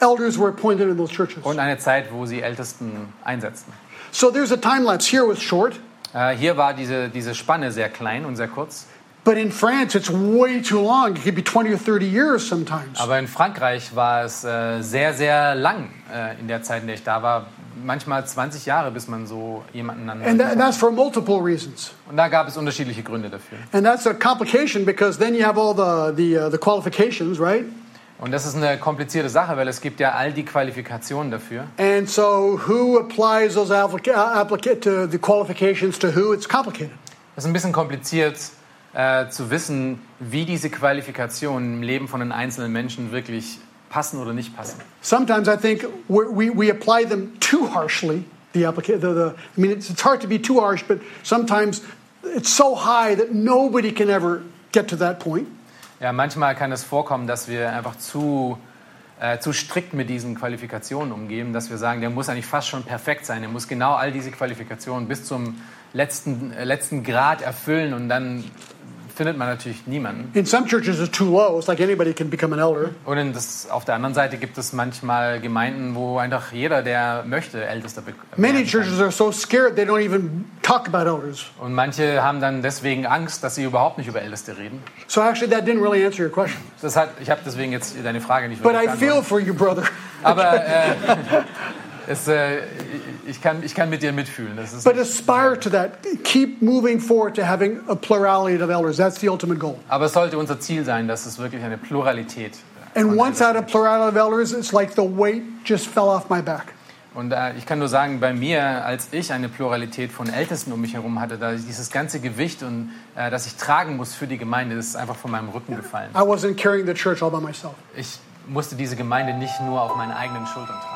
elders were appointed in those churches. und eine Zeit, wo sie Ältesten einsetzten. So there's a time lapse here was short, Äh, hier war diese, diese Spanne sehr klein und sehr kurz. But in France it's way too long. It could be 20 or 30 years sometimes. Aber in Frankreich war es äh, sehr, sehr lang äh, in der Zeit, in der ich da war. Manchmal 20 Jahre, bis man so jemanden dann. And, that, and that's for multiple reasons. Und da gab es unterschiedliche Gründe dafür. And that's a complication because then you have all the, the, uh, the qualifications, right? Und das ist eine komplizierte Sache, weil es gibt ja all die Qualifikationen dafür. And so, who applies those applica- uh, applica- to the qualifications to who? It's complicated. Es ist ein bisschen kompliziert äh, zu wissen, wie diese Qualifikationen im Leben von den einzelnen Menschen wirklich passen oder nicht passen. Sometimes I think we we apply them too harshly. The applica- the, the I mean, it's, it's hard to be too harsh, but sometimes it's so high that nobody can ever get to that point. Ja, manchmal kann es vorkommen, dass wir einfach zu, äh, zu strikt mit diesen Qualifikationen umgehen, dass wir sagen, der muss eigentlich fast schon perfekt sein, der muss genau all diese Qualifikationen bis zum letzten, äh, letzten Grad erfüllen und dann findet man natürlich niemanden. In some churches, it's too low. It's like anybody can become an elder. Und das, auf der anderen Seite gibt es manchmal Gemeinden, wo einfach jeder, der möchte, Ältester be- Many churches are so scared they don't even talk about elders. Und manche haben dann deswegen Angst, dass sie überhaupt nicht über Älteste reden. So actually, that didn't really answer your question. Das hat, ich habe deswegen jetzt deine Frage nicht But I feel for you, brother. Aber äh, [LAUGHS] es, äh, ich, kann, ich kann mit dir mitfühlen. Das ist But aspire to that. Keep moving forward to having a plurality of elders. That's the ultimate goal. Aber es sollte unser Ziel sein, dass es wirklich eine Pluralität äh, And once out of plurality of elders, it's like the weight just fell off my back. Und äh, ich kann nur sagen, bei mir, als ich eine Pluralität von Ältesten um mich herum hatte, da dieses ganze Gewicht und äh, das ich tragen muss für die Gemeinde, das ist einfach von meinem Rücken gefallen. I wasn't carrying the church all by myself. Ich musste diese Gemeinde nicht nur auf meinen eigenen Schultern tragen.